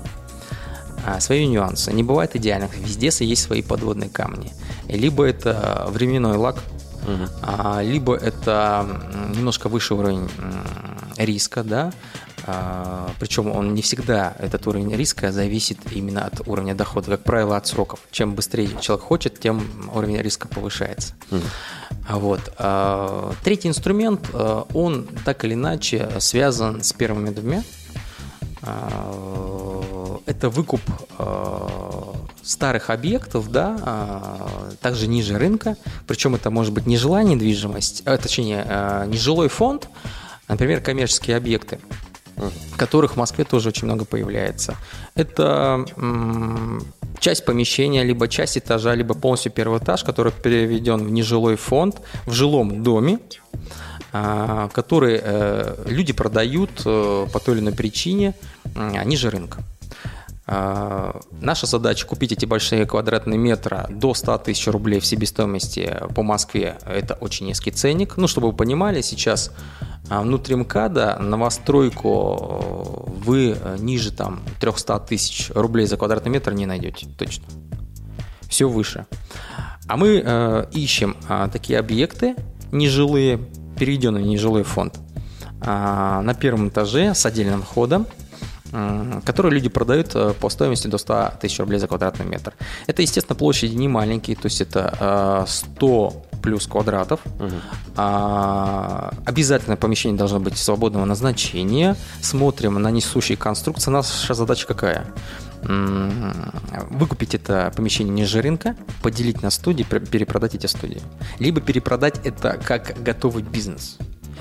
а, свои нюансы. Не бывает идеальных. Везде есть свои подводные камни. Либо это временной лак, а, либо это немножко выше уровень риска, да. А, причем он не всегда, этот уровень риска зависит именно от уровня дохода, как правило, от сроков. Чем быстрее человек хочет, тем уровень риска повышается. А Вот. а, Третий инструмент, он так или иначе связан с первыми двумя. Это выкуп старых объектов, да, также ниже рынка. Причем это может быть не жилая недвижимость, точнее, а, не жилой фонд, например, коммерческие объекты которых в Москве тоже очень много появляется. Это часть помещения, либо часть этажа, либо полностью первый этаж, который переведен в нежилой фонд в жилом доме, а, который э, люди продают э, по той или иной причине ниже рынка. А, Наша задача купить эти большие квадратные метры до 100 тысяч рублей в себестоимости по Москве. Это очень низкий ценник. Ну, чтобы вы понимали, сейчас а, внутри МКАДа новостройку э, вы э, ниже там 300 тысяч рублей за квадратный метр не найдете. Точно. Все выше. А мы э, ищем а, такие объекты нежилые, переведенные в нежилой фонд, а, на первом этаже с отдельным входом, которые люди продают э, по стоимости до 100 тысяч рублей за квадратный метр. Это, естественно, площади не маленькие, то есть это э, 100 плюс квадратов. А, обязательно помещение должно быть свободного назначения. Смотрим на несущие конструкции. Наша задача какая? Выкупить это помещение ниже рынка, поделить на студии, пр- перепродать эти студии. Либо перепродать это как готовый бизнес.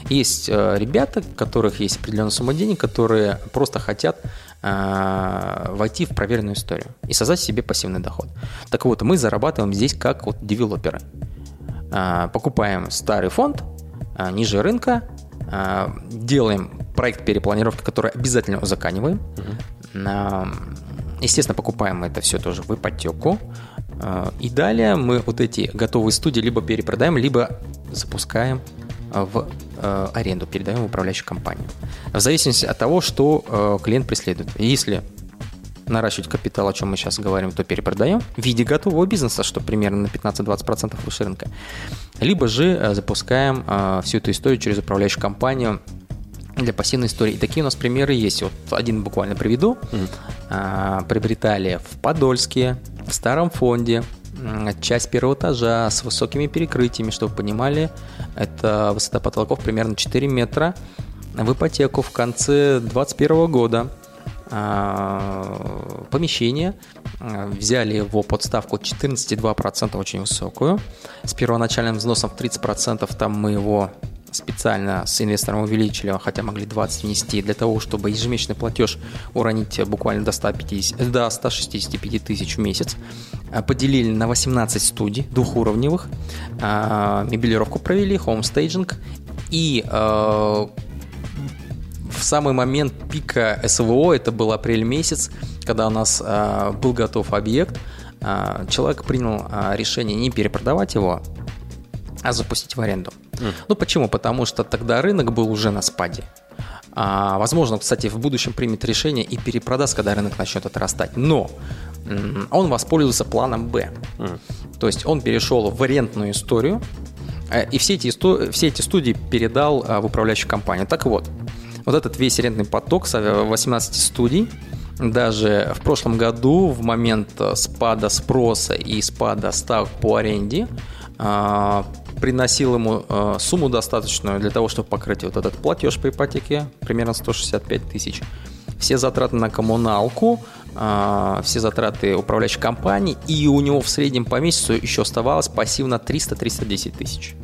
Есть э, ребята, у которых есть определенная сумма денег, которые просто хотят э, войти в проверенную историю и создать себе пассивный доход. Так вот, мы зарабатываем здесь как вот девелоперы. А, покупаем старый фонд ниже рынка, делаем проект перепланировки, который обязательно узаканиваем. А, Естественно, покупаем это все тоже в ипотеку. И далее мы вот эти готовые студии либо перепродаем, либо запускаем в э, аренду, передаем в управляющую компанию. В зависимости от того, что э, клиент преследует. Если наращивать капитал, о чем мы сейчас говорим, то перепродаем в виде готового бизнеса, что примерно на 15-20% выше рынка. Либо же э, запускаем э, всю эту историю через управляющую компанию для пассивной истории. И такие у нас примеры есть. Вот один буквально приведу. А, Приобретали в Подольске, в старом фонде, часть первого этажа с высокими перекрытиями, чтобы вы понимали, это высота потолков примерно 4 метра. В ипотеку в конце 2021 года а, помещение, а, взяли его под ставку 14,2%, очень высокую, с первоначальным взносом в 30%, там мы его специально с инвестором увеличили, хотя могли 20 внести, для того, чтобы ежемесячный платеж уронить буквально до, 150, до 165 тысяч в месяц. А, Поделили на 18 студий двухуровневых, а, мебелировку провели, хоумстейджинг и а, в самый момент пика СВО, это был апрель месяц, когда у нас а, был готов объект, а, человек принял а, решение не перепродавать его, а запустить в аренду. Ну почему? Потому что тогда рынок был уже на спаде. А, возможно, кстати, в будущем примет решение и перепродаст, когда рынок начнет отрастать. Но он воспользовался планом Б. То есть он перешел в арендную историю, э, и все эти, все эти студии передал а, в управляющую компанию. Так вот, вот этот весь арендный поток с э, 18 студий, даже в прошлом году, в момент э, спада спроса и спада ставок по аренде, а, приносил ему э, сумму достаточную для того, чтобы покрыть вот этот платеж по ипотеке, примерно 165 тысяч. Все затраты на коммуналку, а, все затраты управляющей компании, и у него в среднем по месяцу еще оставалось пассивно 300-310 тысяч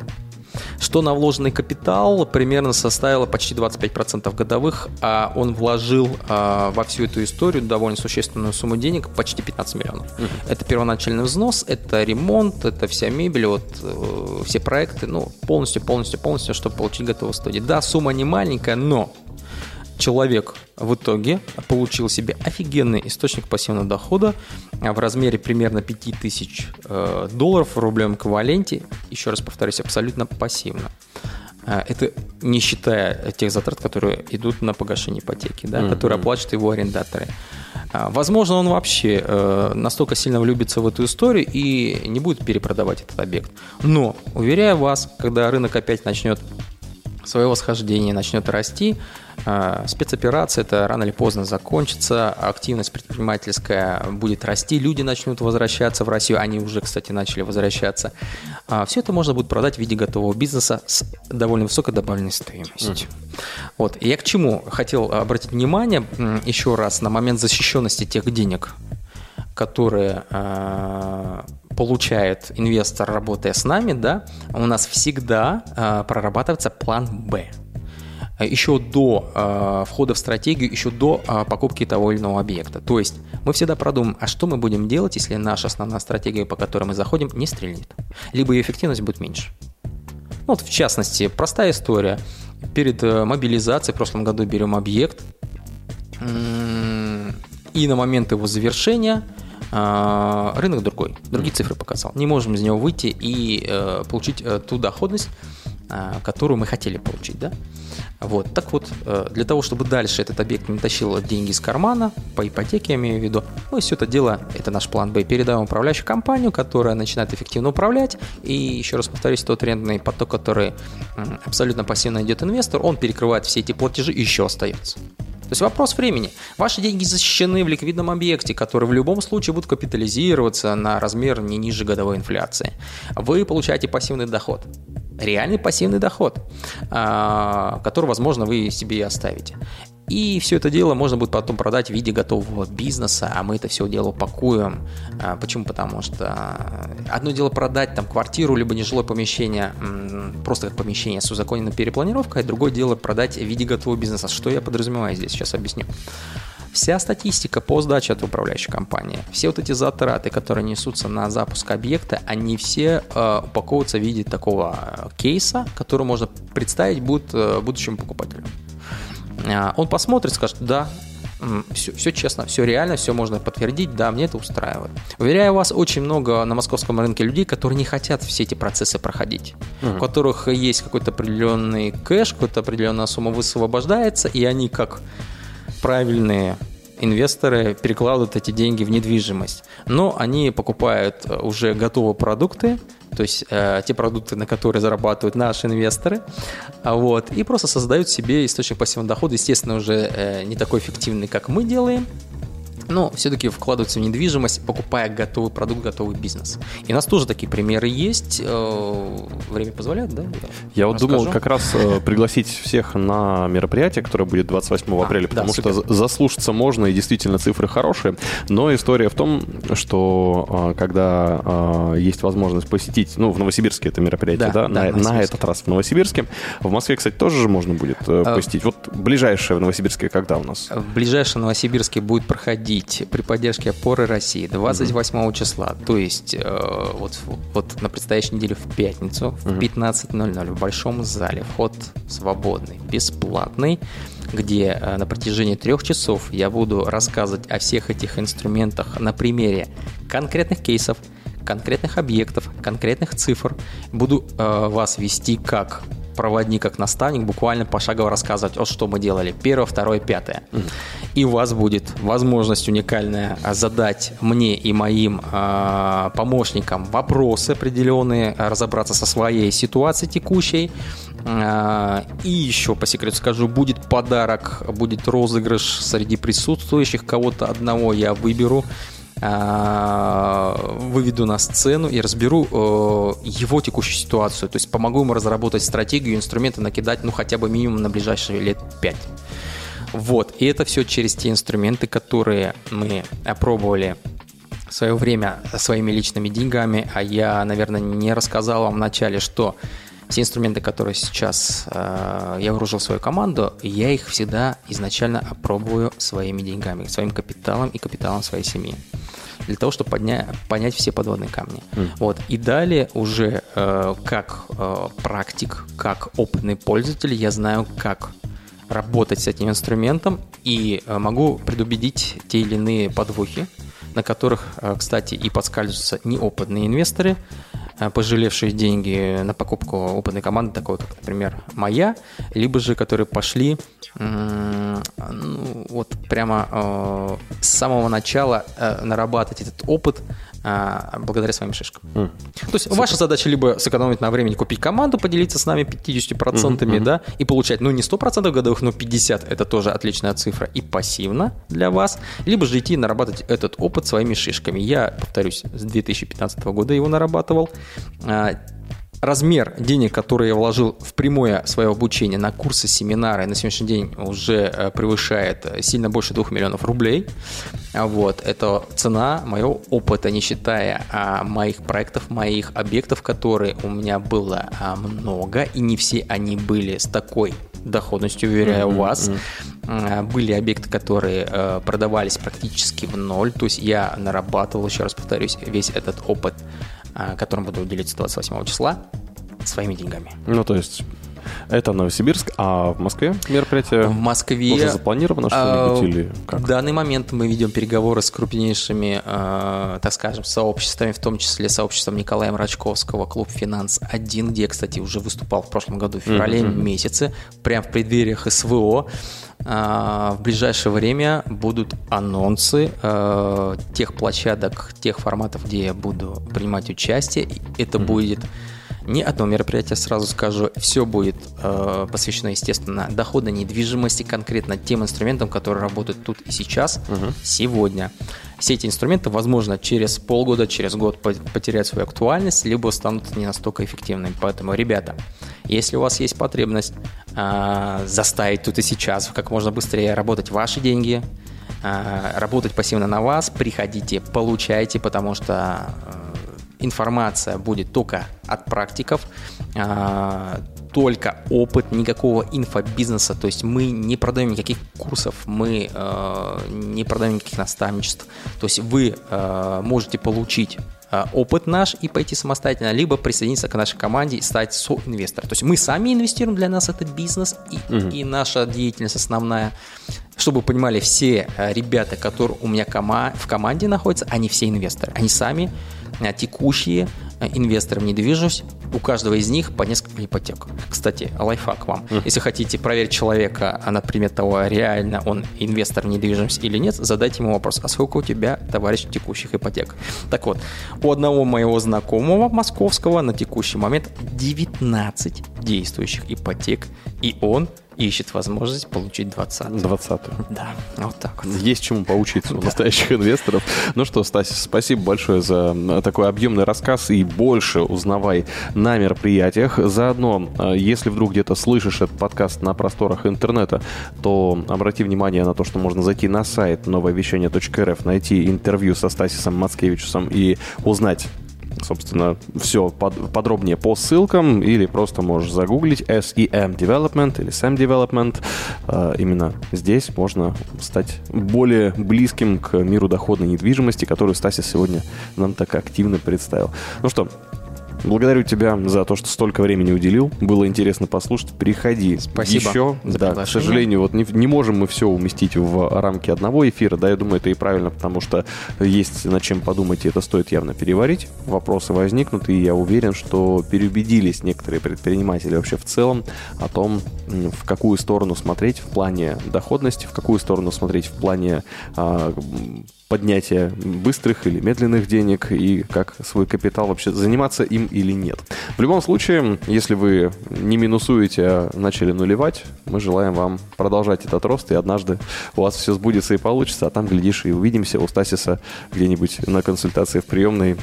что на вложенный капитал примерно составило почти 25% годовых, а он вложил а, во всю эту историю довольно существенную сумму денег, почти 15 миллионов. Это первоначальный взнос, это ремонт, это вся мебель, вот э, все проекты, ну, полностью, полностью, полностью, чтобы получить готовую студию. Да, сумма не маленькая, но человек в итоге получил себе офигенный источник пассивного дохода в размере примерно 5000 э, долларов в рублевом эквиваленте. Еще раз повторюсь, абсолютно пассивно. А, Это не считая тех затрат, которые идут на погашение ипотеки, да, которые оплачивают его арендаторы. А, Возможно, он вообще э, настолько сильно влюбится в эту историю и не будет перепродавать этот объект. Но, уверяю вас, когда рынок опять начнет свое восхождение начнет расти, э, спецоперация это рано или поздно закончится, активность предпринимательская будет расти, люди начнут возвращаться в Россию, они уже, кстати, начали возвращаться. А, Все это можно будет продать в виде готового бизнеса с довольно высокой добавленной стоимостью. Вот. И я к чему хотел обратить внимание еще раз на момент защищенности тех денег, которые э, получает инвестор, работая с нами, да, у нас всегда э, прорабатывается план Б. Э, Еще до э, входа в стратегию, еще до э, покупки того или иного объекта. То есть мы всегда продумаем, а что мы будем делать, если наша основная стратегия, по которой мы заходим, не стрельнет. Либо ее эффективность будет меньше. Ну, Вот, в частности, простая история. Перед э, мобилизацией в прошлом году берем объект, и на момент его завершения рынок другой, другие цифры показал. Не можем из него выйти и э, получить э, ту доходность, а, которую мы хотели получить, да? Вот, так вот, э, для того, чтобы дальше этот объект не тащил деньги из кармана, по ипотеке я имею в виду, мы все это дело, это наш план Б, передаем управляющую компанию, которая начинает эффективно управлять, и еще раз повторюсь, тот арендный поток, который абсолютно пассивно идет инвестор, он перекрывает все эти платежи и еще остается. То есть вопрос времени. Ваши деньги защищены в ликвидном объекте, который в любом случае будет капитализироваться на размер не ниже годовой инфляции. Вы получаете пассивный доход. Реальный пассивный доход, а, который, возможно, вы себе и оставите. И все это дело можно будет потом продать в виде готового бизнеса, а мы это все дело упакуем. А, Почему? Потому что а, одно дело продать там квартиру, либо нежилое помещение, просто как помещение с узаконенной перепланировкой, а другое дело продать в виде готового бизнеса. Что я подразумеваю здесь? Сейчас объясню. Вся статистика по сдаче от управляющей компании, все вот эти затраты, которые несутся на запуск объекта, они все э, упаковываются в виде такого э, кейса, который можно представить будет э, будущему покупателю. А, Он посмотрит, скажет, да, все, все честно, все реально, все можно подтвердить, да, мне это устраивает. Уверяю вас, очень много на московском рынке людей, которые не хотят все эти процессы проходить, у которых есть какой-то определенный кэш, какая-то определенная сумма высвобождается, и они как правильные инвесторы перекладывают эти деньги в недвижимость. Но они покупают э, уже готовые продукты, то есть э, те продукты, на которые зарабатывают наши инвесторы, а вот, и просто создают себе источник пассивного дохода, естественно, уже э, не такой эффективный, как мы делаем, но все-таки вкладываются в недвижимость, покупая готовый продукт, готовый бизнес. И у нас тоже такие примеры есть. Э, время позволяет, да? Я вот Расскажу. думал как раз э, пригласить всех на мероприятие, которое будет 28 А, апреля, да, потому что супер. за- заслушаться можно, и действительно цифры хорошие. Но история в том, что э, когда есть возможность посетить, ну, в Новосибирске это мероприятие, Да, да, да, на, на этот раз в Новосибирске. В Москве, кстати, тоже же можно будет А, посетить. Вот ближайшее в Новосибирске когда у нас? В ближайшем Новосибирске будет проходить при поддержке опоры России 28 числа, то есть э, вот, вот на предстоящей неделе в пятницу в 15.00 в Большом зале. Вход свободный, бесплатный, где э, на протяжении трех часов я буду рассказывать о всех этих инструментах на примере конкретных кейсов, конкретных объектов, конкретных цифр. Буду э, вас вести как проводник, как наставник, буквально пошагово рассказывать, вот что мы делали. Первое, второе, пятое. И у вас будет возможность уникальная задать мне и моим а, помощникам вопросы определенные, разобраться со своей ситуацией текущей. А, И еще по секрету скажу, будет подарок, будет розыгрыш среди присутствующих. Кого-то одного я выберу а, выведу на сцену и разберу э, его текущую ситуацию. То есть помогу ему разработать стратегию, инструменты, накидать, ну, хотя бы минимум на ближайшие лет 5. Вот, и это все через те инструменты, которые мы опробовали в свое время своими личными деньгами, а я, наверное, не рассказал вам вначале, что все инструменты, которые сейчас э, я вооружил свою команду, я их всегда изначально опробую своими деньгами, своим капиталом и капиталом своей семьи для того, чтобы подня- понять все подводные камни. Вот. И далее уже э, как э, практик, как опытный пользователь, я знаю, как работать с этим инструментом и э, могу предубедить те или иные подвохи, на которых, э, кстати, и подскальзываются неопытные инвесторы, пожалевшие деньги на покупку опытной команды, такой как, например, моя, либо же которые пошли ну, вот прямо э, с самого начала э, нарабатывать этот опыт э, благодаря своим шишкам. То есть ваша задача либо сэкономить на времени, купить команду, поделиться с нами 50%, да, и получать, ну, не 100% годовых, но 50%, это тоже отличная цифра, и пассивно для вас, либо же идти нарабатывать этот опыт своими шишками. Я, повторюсь, с 2015 года его нарабатывал. Размер денег, который я вложил в прямое свое обучение на курсы, семинары, на сегодняшний день уже э, превышает э, сильно больше 2 миллионов рублей. А Вот, это цена моего опыта, не считая а, моих проектов, моих объектов, которые у меня было а, много, и не все они были с такой доходностью, уверяю вас. А, Были объекты, которые э, продавались практически в ноль, то есть я нарабатывал, еще раз повторюсь, весь этот опыт, которым буду делиться 28 числа, своими деньгами. Ну, то есть это Новосибирск, а в Москве мероприятие В Москве... уже запланировано а, что-нибудь или как? В данный момент мы ведем переговоры с крупнейшими, э, так скажем, сообществами, в том числе сообществом Николая Мрачковского, клуб «Финанс-1», где кстати, уже выступал в прошлом году, в феврале месяце, прямо в преддвериях СВО. А, В ближайшее время будут анонсы э, тех площадок, тех форматов, где я буду принимать участие. Это будет не одно мероприятие, сразу скажу. Все будет э, посвящено, естественно, доходной недвижимости, конкретно тем инструментам, которые работают тут и сейчас, сегодня. Все эти инструменты, возможно, через полгода, через год по- потеряют свою актуальность, либо станут не настолько эффективными. Поэтому, ребята, если у вас есть потребность э, заставить тут и сейчас как можно быстрее работать ваши деньги, э, работать пассивно на вас, приходите, получайте, потому что э, информация будет только от практиков, а, только опыт, никакого инфобизнеса. То есть мы не продаем никаких курсов, мы э, не продаем никаких наставничеств. То есть вы э, можете получить э, опыт наш и пойти самостоятельно, либо присоединиться к нашей команде и стать соинвестором. То есть мы сами инвестируем, для нас это бизнес и, и наша деятельность основная. Чтобы понимали, все э, ребята, которые у меня кома- в команде находятся, они все инвесторы. Они сами э, текущие э, инвесторы в недвижимость, у каждого из них по несколько ипотек. Кстати, лайфхак вам. Если хотите проверить человека а на предмет того, реально он инвестор в недвижимость или нет, задайте ему вопрос, а сколько у тебя, товарищ, текущих ипотек? Так вот, у одного моего знакомого московского на текущий момент 19 действующих ипотек, и он ищет возможность получить 20. 20 Да, вот так вот. Есть чему поучиться у настоящих инвесторов. Ну что, Стасис, спасибо большое за э, такой объемный рассказ и больше узнавай на мероприятиях. Заодно, э, если вдруг где-то слышишь этот подкаст на просторах интернета, то обрати внимание на то, что можно зайти на сайт нововещание.рф, найти интервью со Стасисом Мацкевичусом и узнать собственно, все под, подробнее по ссылкам или просто можешь загуглить SEM Development или SEM Development. Э, именно здесь можно стать более близким к миру доходной недвижимости, которую Стасис сегодня нам так активно представил. Ну что, Благодарю тебя за то, что столько времени уделил. Было интересно послушать. Приходи Спасибо еще. за да, к сожалению, вот не, не можем мы все уместить в рамки одного эфира. Да, я думаю, это и правильно, потому что есть над чем подумать, и это стоит явно переварить. Вопросы возникнут, и я уверен, что переубедились некоторые предприниматели вообще в целом о том, в какую сторону смотреть в плане доходности, в какую сторону смотреть в плане а, поднятия быстрых или медленных денег и как свой капитал вообще заниматься им или нет. В любом случае, если вы не минусуете, а начали нулевать, мы желаем вам продолжать этот рост, и однажды у вас все сбудется и получится, а там, глядишь, и увидимся у Стасиса где-нибудь на консультации в приемной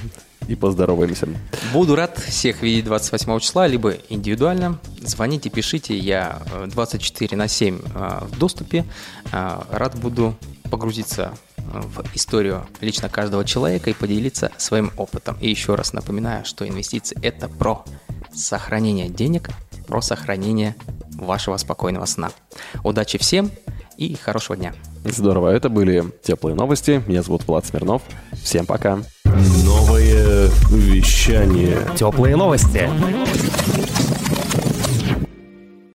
и поздороваемся. Буду рад всех видеть 28 числа, либо индивидуально. Звоните, пишите, я э, 24 на 7 э, в доступе. Э, Рад буду погрузиться э, в историю лично каждого человека и поделиться своим опытом. И еще раз напоминаю, что инвестиции – это про сохранение денег, про сохранение вашего спокойного сна. Удачи всем и хорошего дня. Здорово, это были теплые новости. Меня зовут Влад Смирнов. Всем пока. Новое вещание. Теплые новости.